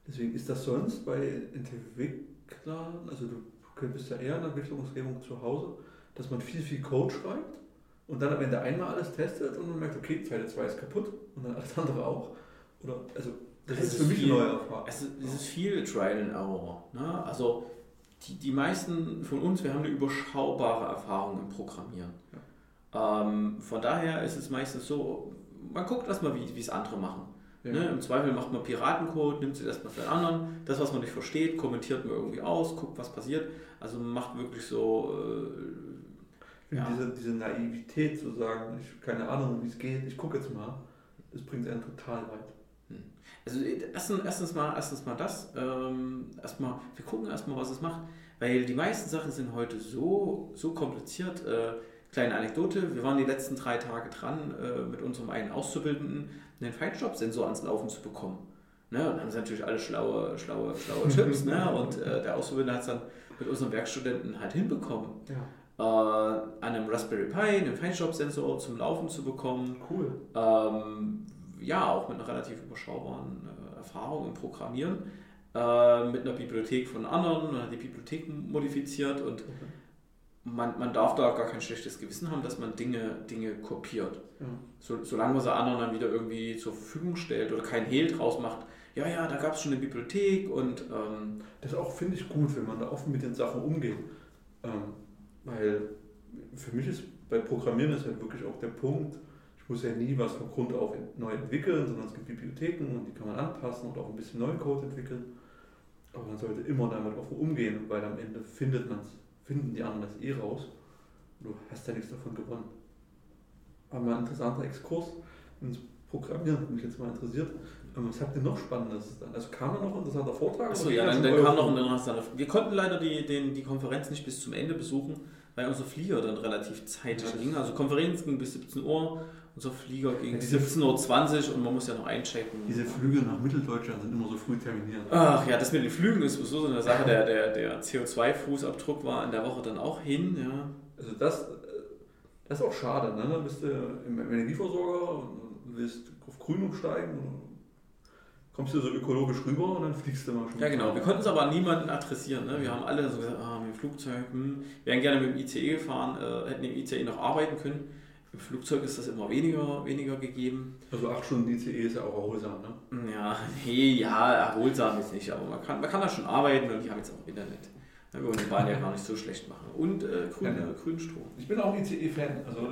Deswegen ist das sonst bei Entwicklern, also du könntest ja eher in der Entwicklungsumgebung zu Hause, dass man viel, viel Code schreibt und dann am Ende einmal alles testet und man merkt, okay, Zeile 2 ist kaputt und dann alles andere auch. Oder, also, das es ist für mich viel, eine neue Erfahrung. Es ist, es ist viel Trial and Error. Ne? Also, die, die meisten von uns, wir haben eine überschaubare Erfahrung im Programmieren. Ja. Ähm, von daher ist es meistens so, man guckt erstmal, wie es andere machen. Ja. Ne? Im Zweifel macht man Piratencode, nimmt es erstmal für den anderen. Das, was man nicht versteht, kommentiert man irgendwie aus, guckt, was passiert. Also man macht wirklich so. Äh, ja. diese, diese Naivität zu sagen, ich keine Ahnung, wie es geht, ich gucke jetzt mal, das bringt einen total weit. Hm. Also erstens, erstens, mal, erstens mal das, ähm, erstmal, wir gucken erstmal, was es macht, weil die meisten Sachen sind heute so, so kompliziert. Äh, kleine Anekdote, wir waren die letzten drei Tage dran, äh, mit unserem einen Auszubildenden einen Feinstaubsensor ans Laufen zu bekommen. Ne, und dann haben sie natürlich alle schlaue, schlaue, schlaue Tipps. ne, und äh, der Auszubildende hat es dann mit unseren Werkstudenten halt hinbekommen. Ja. Äh, an einem Raspberry Pi einen Feinstaubsensor zum Laufen zu bekommen. Cool. Ähm, ja, auch mit einer relativ überschaubaren äh, Erfahrung im Programmieren. Äh, mit einer Bibliothek von anderen, man hat die Bibliothek modifiziert und okay man, man darf da gar kein schlechtes Gewissen haben, dass man Dinge, Dinge kopiert. Ja. So, solange man sie anderen dann wieder irgendwie zur Verfügung stellt oder kein Hehl draus macht, ja, ja, da gab es schon eine Bibliothek und. Ähm, das auch finde ich gut, wenn man da offen mit den Sachen umgeht. Ähm, weil für mich ist bei Programmieren ist halt wirklich auch der Punkt, ich muss ja nie was von Grund auf neu entwickeln, sondern es gibt Bibliotheken und die kann man anpassen und auch ein bisschen neuen Code entwickeln. Aber man sollte immer damit offen umgehen, weil am Ende findet man es finden die anderen das eh raus. Du hast ja nichts davon gewonnen. Aber mal ein interessanter Exkurs ins Programmieren, hat mich jetzt mal interessiert. Was habt ihr noch Spannendes dann? Also kam da noch ein interessanter Vortrag? Achso, ja, dann, dann kam noch ein interessanter Wir konnten leider die, den, die Konferenz nicht bis zum Ende besuchen, weil unser Flieger dann relativ zeitig ja, ging. Also Konferenz ging bis 17 Uhr, unser Flieger ging ja, 17.20 Uhr und man muss ja noch einchecken. Diese Flüge nach Mitteldeutschland sind immer so früh terminiert. Ach ja, das mit den Flügen ist so eine Sache. Der, der, der CO2-Fußabdruck war in der Woche dann auch hin. Ja. Also das, das ist auch schade. Ne? Dann bist du im Energieversorger und willst auf Grün umsteigen kommst du so ökologisch rüber und dann fliegst du mal schon. Ja, genau. Wir konnten es aber niemanden adressieren. Ne? Wir haben alle so gesagt, ah, mit dem Flugzeug, hm. wir wären gerne mit dem ICE gefahren, äh, hätten im ICE noch arbeiten können. Im Flugzeug ist das immer weniger, weniger gegeben. Also acht Stunden ICE ist ja auch erholsam, ne? Ja, nee, ja, erholsam ist nicht, aber man kann, man kann da schon arbeiten und die haben jetzt auch Internet. wir wollen die Bahn ja gar nicht so schlecht machen. Und äh, grün, ja, ja. grünen Strom. Ich bin auch ICE-Fan, also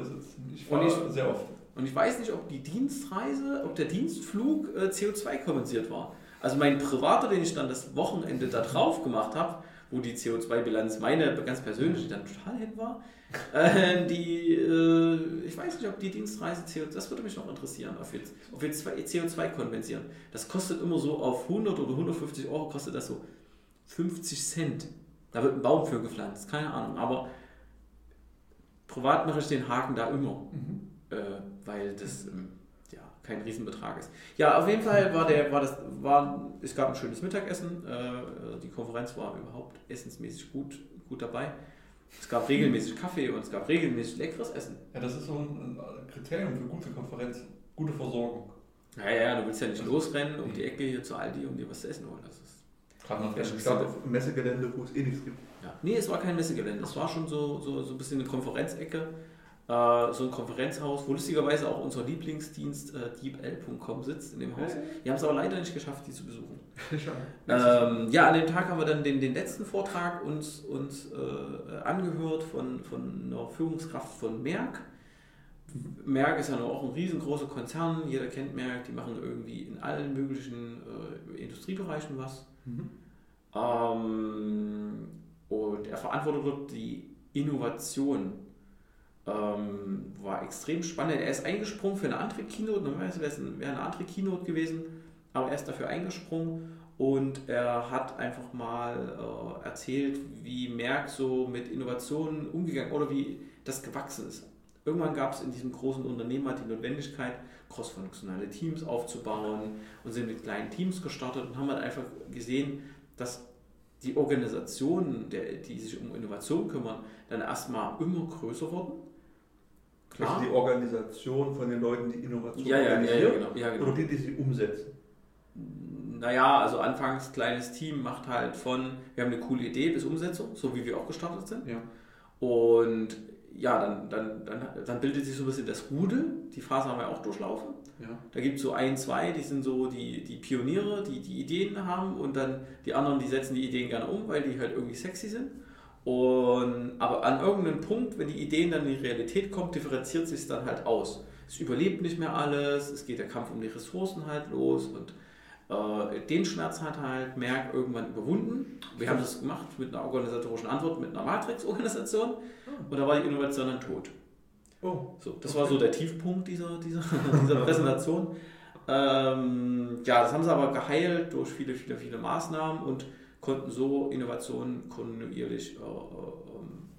ich fahre sehr oft. Und ich weiß nicht, ob die Dienstreise, ob der Dienstflug äh, CO2 kompensiert war. Also mein privater, den ich dann das Wochenende da drauf gemacht habe, wo die CO2-Bilanz meine ganz persönlich dann total hin war, äh, die, äh, ich weiß nicht, ob die Dienstreise CO2, das würde mich noch interessieren, ob wir, ob wir CO2 kompensieren. Das kostet immer so auf 100 oder 150 Euro, kostet das so 50 Cent. Da wird ein Baum für gepflanzt, keine Ahnung. Aber privat mache ich den Haken da immer, mhm. Äh, weil das ähm, ja, kein Riesenbetrag ist. Ja, auf jeden Fall war der, war das, war, es gab ein schönes Mittagessen. Äh, die Konferenz war überhaupt essensmäßig gut, gut dabei. Es gab regelmäßig Kaffee und es gab regelmäßig leckeres Essen. Ja, das ist so ein Kriterium für gute Konferenzen. Gute Versorgung. Ja, ja, du willst ja nicht losrennen um die Ecke hier zu Aldi, um dir was zu essen holen. Das ist Gerade auf einem Messegelände, wo es eh nichts gibt. Ja. Nee, es war kein Messegelände. Es war schon so, so, so ein bisschen eine Konferenzecke. Äh, so ein Konferenzhaus, wo lustigerweise auch unser Lieblingsdienst äh, deepl.com sitzt in dem Haus. Wir haben es aber leider nicht geschafft, die zu besuchen. ähm, ja, an dem Tag haben wir dann den, den letzten Vortrag uns, uns äh, angehört von, von einer Führungskraft von Merck. Merck ist ja auch ein riesengroßer Konzern, jeder kennt Merck, die machen irgendwie in allen möglichen äh, Industriebereichen was. Mhm. Ähm, und er verantwortet dort die Innovation ähm, war extrem spannend. Er ist eingesprungen für eine andere Keynote. Normalerweise wäre es eine andere Keynote gewesen, aber er ist dafür eingesprungen und er hat einfach mal äh, erzählt, wie Merck so mit Innovationen umgegangen oder wie das gewachsen ist. Irgendwann gab es in diesem großen Unternehmen halt die Notwendigkeit, crossfunktionale Teams aufzubauen und sind mit kleinen Teams gestartet und haben halt einfach gesehen, dass die Organisationen, die sich um Innovation kümmern, dann erstmal immer größer wurden Klar. Also die Organisation von den Leuten, die Innovation ja, ja, organisieren ja, genau, ja, genau. oder die, die sie umsetzen? Naja, also anfangs kleines Team macht halt von, wir haben eine coole Idee bis Umsetzung, so wie wir auch gestartet sind. Ja. Und ja, dann, dann, dann, dann bildet sich so ein bisschen das Rudel. Die Phase haben wir auch durchlaufen. Ja. Da gibt es so ein, zwei, die sind so die, die Pioniere, die die Ideen haben und dann die anderen, die setzen die Ideen gerne um, weil die halt irgendwie sexy sind. Und, aber an irgendeinem Punkt, wenn die Ideen dann in die Realität kommen, differenziert sich es dann halt aus. Es überlebt nicht mehr alles, es geht der Kampf um die Ressourcen halt los und äh, den Schmerz hat halt Merck irgendwann überwunden. Wir haben das gemacht mit einer organisatorischen Antwort, mit einer Matrix-Organisation ah. und da war die Innovation dann tot. Oh. So, das okay. war so der Tiefpunkt dieser, dieser, dieser Präsentation. Ähm, ja, das haben sie aber geheilt durch viele, viele, viele Maßnahmen und konnten so Innovationen kontinuierlich äh, ähm,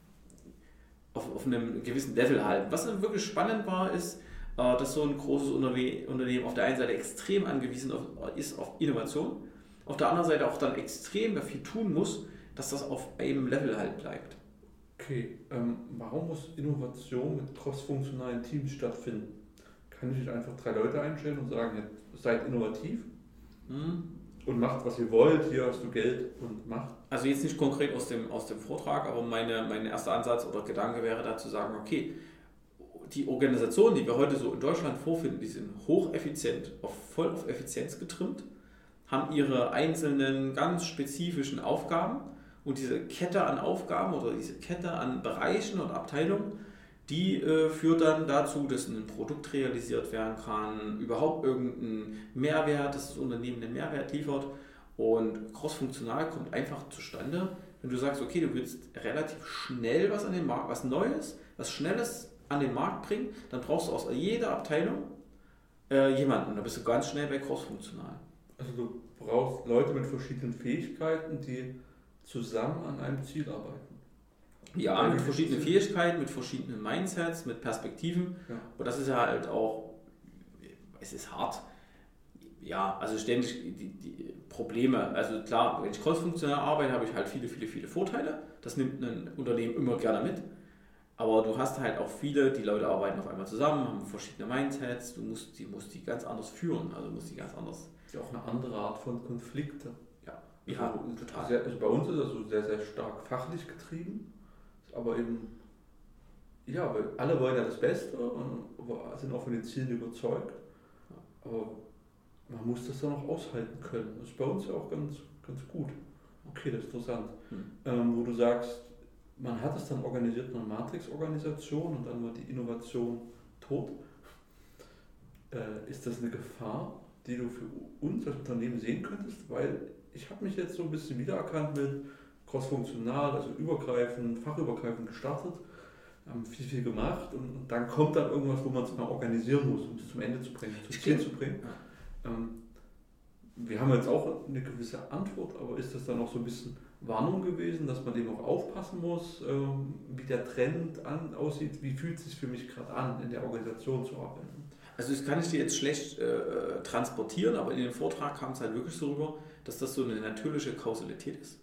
auf, auf einem gewissen Level halten. Was dann wirklich spannend war, ist, äh, dass so ein großes Unternehmen auf der einen Seite extrem angewiesen ist auf Innovation, auf der anderen Seite auch dann extrem dafür tun muss, dass das auf einem Level halt bleibt. Okay, ähm, warum muss Innovation mit crossfunktionalen Teams stattfinden? Kann ich nicht einfach drei Leute einstellen und sagen, ja, seid innovativ hm. Und macht, was ihr wollt, hier hast du Geld und macht? Also jetzt nicht konkret aus dem, aus dem Vortrag, aber meine, mein erster Ansatz oder Gedanke wäre da zu sagen, okay, die Organisationen, die wir heute so in Deutschland vorfinden, die sind hocheffizient, auf, voll auf Effizienz getrimmt, haben ihre einzelnen ganz spezifischen Aufgaben und diese Kette an Aufgaben oder diese Kette an Bereichen und Abteilungen, die äh, führt dann dazu, dass ein Produkt realisiert werden kann, überhaupt irgendein Mehrwert, dass das Unternehmen einen Mehrwert liefert. Und crossfunktional kommt einfach zustande, wenn du sagst, okay, du willst relativ schnell was an den Markt, was Neues, was Schnelles an den Markt bringen, dann brauchst du aus jeder Abteilung äh, jemanden. Da bist du ganz schnell bei crossfunktional. Also du brauchst Leute mit verschiedenen Fähigkeiten, die zusammen an einem Ziel arbeiten. Ja, mit verschiedenen Fähigkeiten, mit verschiedenen Mindsets, mit Perspektiven. Ja. Und das ist ja halt auch, es ist hart. Ja, also ständig die, die Probleme. Also klar, wenn ich crossfunktional arbeite, habe ich halt viele, viele, viele Vorteile. Das nimmt ein Unternehmen immer gerne mit. Aber du hast halt auch viele, die Leute arbeiten auf einmal zusammen, haben verschiedene Mindsets, du musst die, musst die ganz anders führen, also musst die ganz anders. Ja, auch eine andere Art von Konflikte. Ja, also, total. Sehr, also bei uns ist das so sehr, sehr stark fachlich getrieben, aber eben, ja, weil alle wollen ja das Beste und sind auch von den Zielen überzeugt. Aber man muss das dann auch aushalten können. Das ist bei uns ja auch ganz, ganz gut. Okay, das ist interessant. Hm. Ähm, wo du sagst, man hat es dann organisiert in einer Matrix-Organisation und dann war die Innovation tot. Äh, ist das eine Gefahr, die du für uns als Unternehmen sehen könntest? Weil ich habe mich jetzt so ein bisschen wiedererkannt mit crossfunktional, also übergreifend, fachübergreifend gestartet, haben viel, viel gemacht und, und dann kommt dann irgendwas, wo man es mal organisieren muss, um es zum Ende zu bringen, zum Ziel zu bringen. Ähm, wir haben jetzt auch eine gewisse Antwort, aber ist das dann auch so ein bisschen Warnung gewesen, dass man eben auch aufpassen muss, ähm, wie der Trend an, aussieht, wie fühlt es sich für mich gerade an, in der Organisation zu arbeiten? Also das kann ich dir jetzt schlecht äh, transportieren, aber in dem Vortrag kam es halt wirklich so rüber, dass das so eine natürliche Kausalität ist.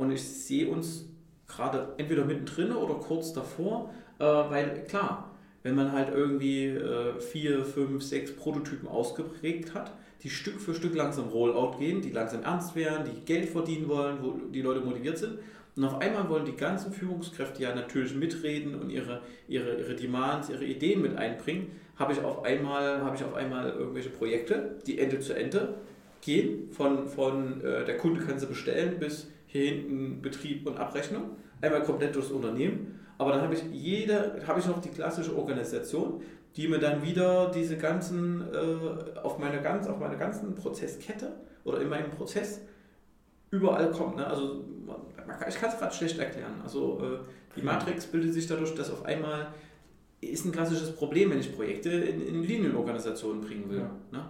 Und ich sehe uns gerade entweder mittendrin oder kurz davor, äh, weil klar, wenn man halt irgendwie äh, vier, fünf, sechs Prototypen ausgeprägt hat, die Stück für Stück langsam Rollout gehen, die langsam ernst werden, die Geld verdienen wollen, wo die Leute motiviert sind. Und auf einmal wollen die ganzen Führungskräfte ja natürlich mitreden und ihre, ihre, ihre Demands, ihre Ideen mit einbringen. Habe ich, auf einmal, habe ich auf einmal irgendwelche Projekte, die Ende zu Ende gehen, von, von äh, der Kunde kann sie bestellen bis hier hinten Betrieb und Abrechnung, einmal komplett durchs Unternehmen. Aber dann habe ich jede, habe ich noch die klassische Organisation, die mir dann wieder diese ganzen äh, auf meine ganz, auf meine ganzen Prozesskette oder in meinem Prozess überall kommt. Ne? Also ich kann es gerade schlecht erklären. Also äh, die Matrix bildet sich dadurch, dass auf einmal ist ein klassisches Problem, wenn ich Projekte in, in Linienorganisationen bringen will. Ja. Ne?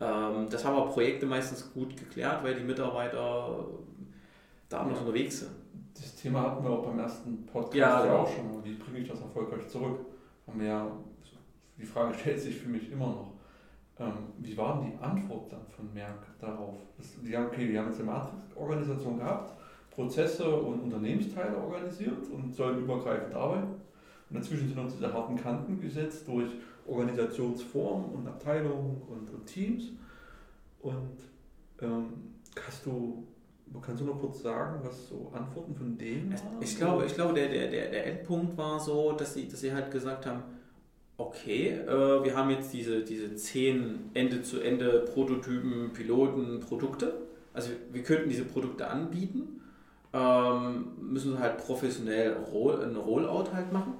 Ähm, das haben aber Projekte meistens gut geklärt, weil die Mitarbeiter da anders ja. unterwegs sind. Das Thema hatten wir auch beim ersten Podcast ja, ja auch schon. Wie bringe ich das erfolgreich zurück? Haben wir ja, die Frage stellt sich für mich immer noch. Ähm, wie war denn die Antwort dann von Merck darauf? Das, die haben, okay, wir haben jetzt eine Matrix-Organisation gehabt, Prozesse und Unternehmensteile organisiert und sollen übergreifend arbeiten. Und dazwischen sind uns diese harten Kanten gesetzt durch Organisationsformen und Abteilungen und, und Teams. Und ähm, hast du Kannst du noch kurz sagen, was so Antworten von denen waren? Ich glaube, ich glaube der, der, der Endpunkt war so, dass sie, dass sie halt gesagt haben, okay, äh, wir haben jetzt diese, diese zehn Ende-zu-Ende Prototypen, Piloten, Produkte. Also wir könnten diese Produkte anbieten, ähm, müssen halt professionell Roll, ein Rollout halt machen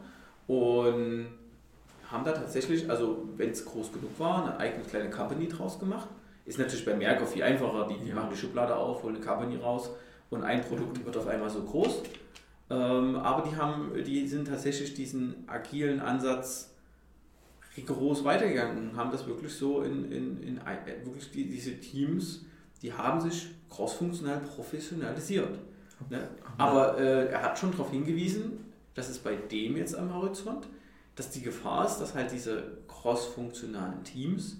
und haben da tatsächlich, also wenn es groß genug war, eine eigene kleine Company draus gemacht. Ist natürlich bei Merkur viel einfacher, die, die ja. machen die Schublade auf, holen eine Company raus und ein Produkt wird auf einmal so groß. Ähm, aber die haben, die sind tatsächlich diesen agilen Ansatz rigoros weitergegangen und haben das wirklich so in, in, in, in wirklich die, diese Teams, die haben sich crossfunktional professionalisiert. Ne? Aber äh, er hat schon darauf hingewiesen, dass es bei dem jetzt am Horizont, dass die Gefahr ist, dass halt diese crossfunktionalen Teams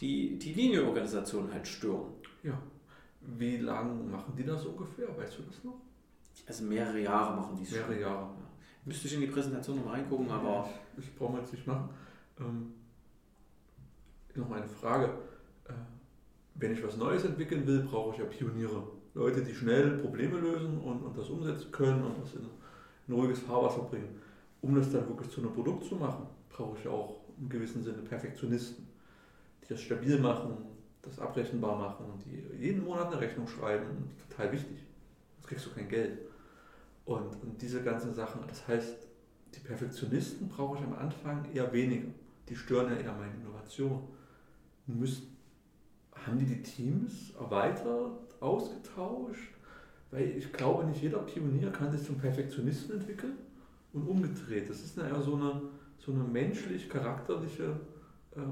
die, die Linienorganisation halt stören. Ja. Wie lange machen die das ungefähr? Weißt du das noch? Also mehrere Jahre machen die es Mehrere Jahre. Ja. Müsste ich in die Präsentation noch reingucken, aber. Ich, ich brauche jetzt nicht machen. Ähm, noch eine Frage. Äh, wenn ich was Neues entwickeln will, brauche ich ja Pioniere. Leute, die schnell Probleme lösen und, und das umsetzen können und das in ein ruhiges Fahrwasser bringen. Um das dann wirklich zu einem Produkt zu machen, brauche ich auch im gewissen Sinne Perfektionisten, die das stabil machen, das abrechenbar machen, die jeden Monat eine Rechnung schreiben. Total wichtig. Sonst kriegst du kein Geld. Und, und diese ganzen Sachen, das heißt, die Perfektionisten brauche ich am Anfang eher weniger die stören ja eher meine Innovation. Müssen, haben die die Teams erweitert, ausgetauscht? Weil ich glaube, nicht jeder Pionier kann sich zum Perfektionisten entwickeln und umgedreht. Das ist ja so eine, so eine menschlich-charakterliche,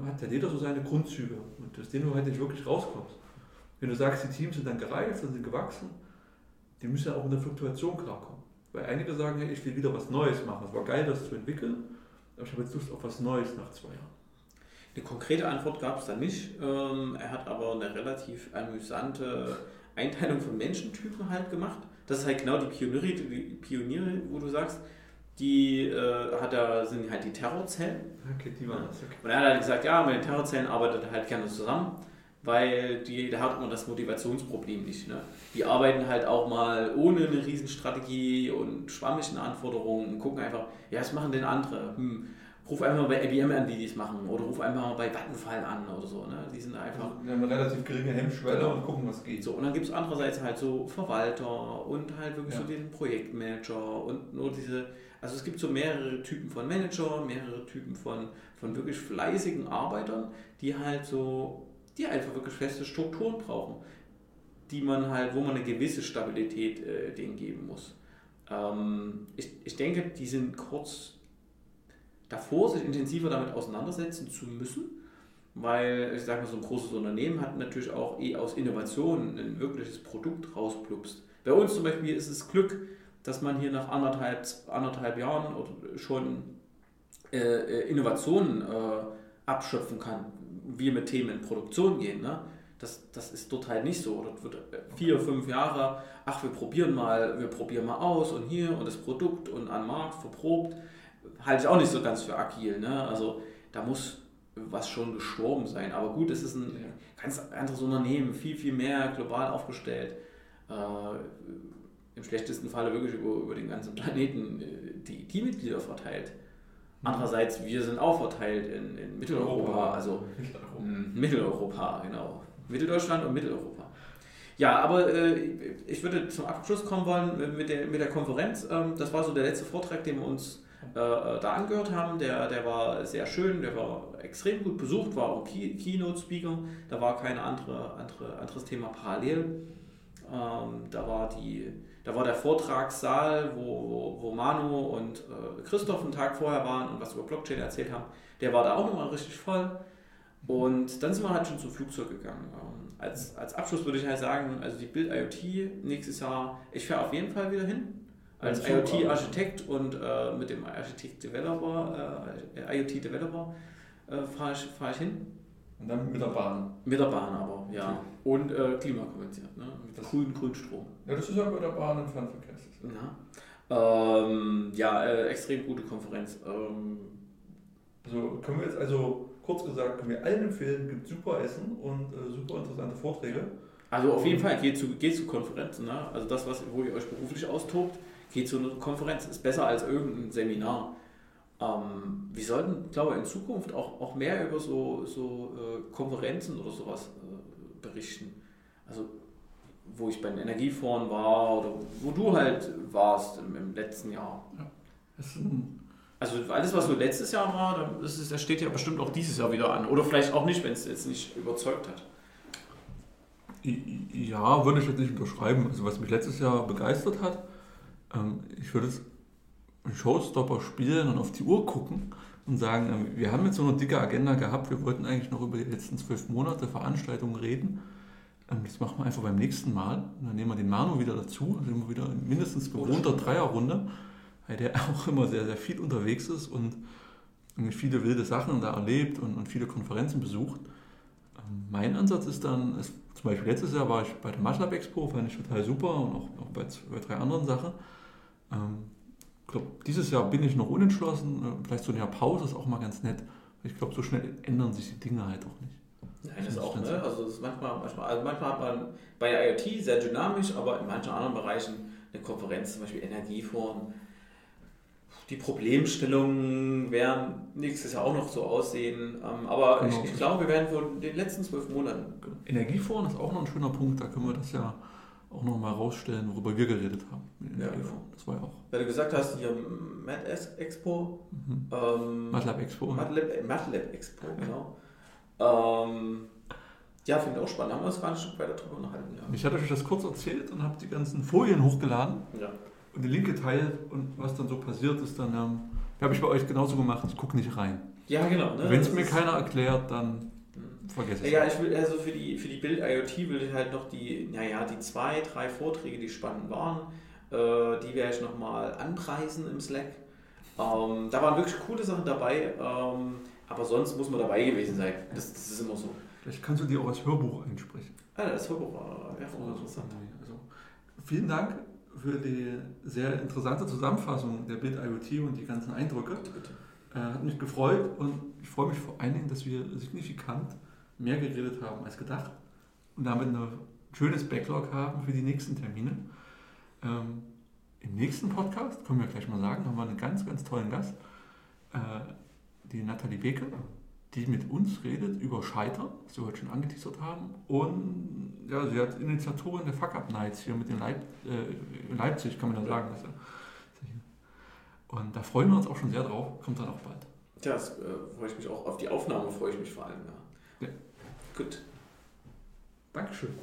hat ja jeder so seine Grundzüge und aus denen du halt nicht wirklich rauskommst. Wenn du sagst, die Teams sind dann gereift und sind gewachsen, die müssen ja auch in der Fluktuation klarkommen. Weil einige sagen, hey, ich will wieder was Neues machen. Es war geil, das zu entwickeln, aber ich habe jetzt Lust auf was Neues nach zwei Jahren. Eine konkrete Antwort gab es da nicht. Ähm, er hat aber eine relativ amüsante Einteilung von Menschentypen halt gemacht. Das ist halt genau die Pioniere, die Pioniere wo du sagst, die äh, hat er, sind halt die Terrorzellen. Okay, die waren das. Okay. Und er hat halt gesagt, ja, mit den Terrorzellen arbeitet er halt gerne zusammen weil die, da hat man das Motivationsproblem nicht. Ne? Die arbeiten halt auch mal ohne eine Riesenstrategie und schwammigen Anforderungen und gucken einfach, ja, was machen denn andere? Hm, ruf einfach mal bei IBM an, die dies machen, oder ruf einfach mal bei Vattenfall an oder so. Ne? Die sind einfach. Die haben eine relativ geringe Hemmschwelle genau. und gucken, was geht. So, und dann gibt es andererseits halt so Verwalter und halt wirklich ja. so den Projektmanager und nur diese. Also es gibt so mehrere Typen von Manager, mehrere Typen von, von wirklich fleißigen Arbeitern, die halt so die einfach wirklich feste Strukturen brauchen, die man halt, wo man eine gewisse Stabilität äh, denen geben muss. Ähm, ich, ich denke, die sind kurz davor, sich intensiver damit auseinandersetzen zu müssen, weil ich sage mal, so ein großes Unternehmen hat natürlich auch eh aus Innovationen ein wirkliches Produkt rausplupst. Bei uns zum Beispiel ist es Glück, dass man hier nach anderthalb, anderthalb Jahren schon äh, äh Innovationen äh, abschöpfen kann wir mit Themen in Produktion gehen. Ne? Das, das ist dort halt nicht so. Dort wird äh, vier, fünf Jahre, ach, wir probieren mal, wir probieren mal aus und hier und das Produkt und an Markt verprobt. Halte ich auch nicht so ganz für agil. Ne? Also da muss was schon gestorben sein. Aber gut, es ist ein ganz anderes Unternehmen, viel, viel mehr global aufgestellt. Äh, Im schlechtesten Falle wirklich über, über den ganzen Planeten äh, die Teammitglieder verteilt. Andererseits, wir sind auch verteilt in, in Mitteleuropa, also Mitteleuropa. Mm, Mitteleuropa, genau. Mitteldeutschland und Mitteleuropa. Ja, aber äh, ich würde zum Abschluss kommen wollen mit der, mit der Konferenz. Ähm, das war so der letzte Vortrag, den wir uns äh, da angehört haben. Der, der war sehr schön, der war extrem gut besucht, war auch Key, Keynote-Speaker. Da war kein andere, andere, anderes Thema parallel. Ähm, da war die da war der Vortragssaal, wo, wo, wo Manu und äh, Christoph einen Tag vorher waren und was über Blockchain erzählt haben, der war da auch nochmal richtig voll. Und dann sind wir halt schon zum Flugzeug gegangen. Ähm, als, als Abschluss würde ich halt sagen, also die Bild IoT nächstes Jahr, ich fahre auf jeden Fall wieder hin. Als IoT-Architekt und äh, mit dem Architekt-Developer, äh, IoT-Developer äh, fahre ich, fahr ich hin. Und dann mit der Bahn. Mit der Bahn aber, ja. Okay. Und äh, klimakompensiert, ne? Mit das, grün, Grünstrom. Ja, das ist ja bei der Bahn im Fernverkehrssystem. Ja, ähm, ja äh, extrem gute Konferenz. Ähm, also können wir jetzt also kurz gesagt, können wir allen empfehlen, gibt super Essen und äh, super interessante Vorträge. Also auf jeden Fall, geht zu, geht zu Konferenzen. Ne? Also das, was, wo ihr euch beruflich austobt, geht zu einer Konferenz. Ist besser als irgendein Seminar. Ähm, wir sollten, glaube ich, in Zukunft auch, auch mehr über so, so äh, Konferenzen oder sowas äh, berichten. Also wo ich bei den Energieforen war oder wo du halt warst im, im letzten Jahr. Ja. also alles, was so letztes Jahr war, das, ist, das steht ja bestimmt auch dieses Jahr wieder an. Oder vielleicht auch nicht, wenn es jetzt nicht überzeugt hat. Ja, würde ich jetzt nicht unterschreiben. Also was mich letztes Jahr begeistert hat, ähm, ich würde es Showstopper spielen und auf die Uhr gucken und sagen, ähm, wir haben jetzt so eine dicke Agenda gehabt, wir wollten eigentlich noch über die letzten zwölf Monate Veranstaltungen reden. Ähm, das machen wir einfach beim nächsten Mal. Und dann nehmen wir den Manu wieder dazu, also immer wieder in mindestens gewohnter Dreierrunde, weil der auch immer sehr, sehr viel unterwegs ist und viele wilde Sachen da erlebt und, und viele Konferenzen besucht. Mein Ansatz ist dann, ist zum Beispiel letztes Jahr war ich bei der MATLAB Expo, fand ich total super und auch, auch bei, bei, drei anderen Sachen. Ich glaube, dieses Jahr bin ich noch unentschlossen. Äh, vielleicht so ein Jahr Pause ist auch mal ganz nett. Ich glaube, so schnell ändern sich die Dinge halt auch nicht. Nein, das, das auch, ne? Also manchmal, manchmal, also manchmal hat man bei IoT sehr dynamisch, aber in manchen anderen Bereichen eine Konferenz, zum Beispiel Energieforen, die Problemstellungen werden nächstes Jahr auch noch so aussehen. Ähm, aber genau. ich, ich, glaube, wir werden von den letzten zwölf Monaten. Energiefonds ist auch noch ein schöner Punkt, da können wir das ja auch noch mal rausstellen, worüber wir geredet haben. Ja, genau. Das war ja auch. Weil du gesagt hast, hier Mad Expo. Mhm. Ähm, MATLAB Expo. MATLAB, MATLAB Expo, genau. Ähm, ja, finde ich auch spannend. Haben wir uns gar ein Stück weiter drüber unterhalten. Ja. Ich hatte euch das kurz erzählt und habe die ganzen Folien hochgeladen. Ja und den Link geteilt und was dann so passiert ist, dann ähm, habe ich bei euch genauso gemacht, ich gucke nicht rein. Ja, genau. Ne? Wenn es mir keiner erklärt, dann vergesse ich Ja, ich will, also für die, für die Bild IoT will ich halt noch die, naja, die zwei, drei Vorträge, die spannend waren, äh, die werde ich nochmal anpreisen im Slack. Ähm, da waren wirklich coole Sachen dabei, ähm, aber sonst muss man dabei gewesen sein. Das, das ist immer so. Vielleicht kannst du dir auch als Hörbuch einsprechen. Ah, das Hörbuch war ja, auch interessant. Also, vielen Dank für die sehr interessante Zusammenfassung der Bild IoT und die ganzen Eindrücke. Äh, hat mich gefreut und ich freue mich vor allen Dingen, dass wir signifikant mehr geredet haben als gedacht und damit ein schönes Backlog haben für die nächsten Termine. Ähm, Im nächsten Podcast, können wir gleich mal sagen, haben wir einen ganz, ganz tollen Gast, äh, die Nathalie Beke, die mit uns redet über Scheitern, was wir heute schon angeteasert haben. Und ja, sie hat Initiatorin der Fuck Up Nights hier mit den Leip äh, Leipzig, kann man dann sagen. Und da freuen wir uns auch schon sehr drauf, kommt dann auch bald. Ja, das äh, freue ich mich auch. Auf die Aufnahme freue ich mich vor allem. Ja. ja. Gut. Dankeschön.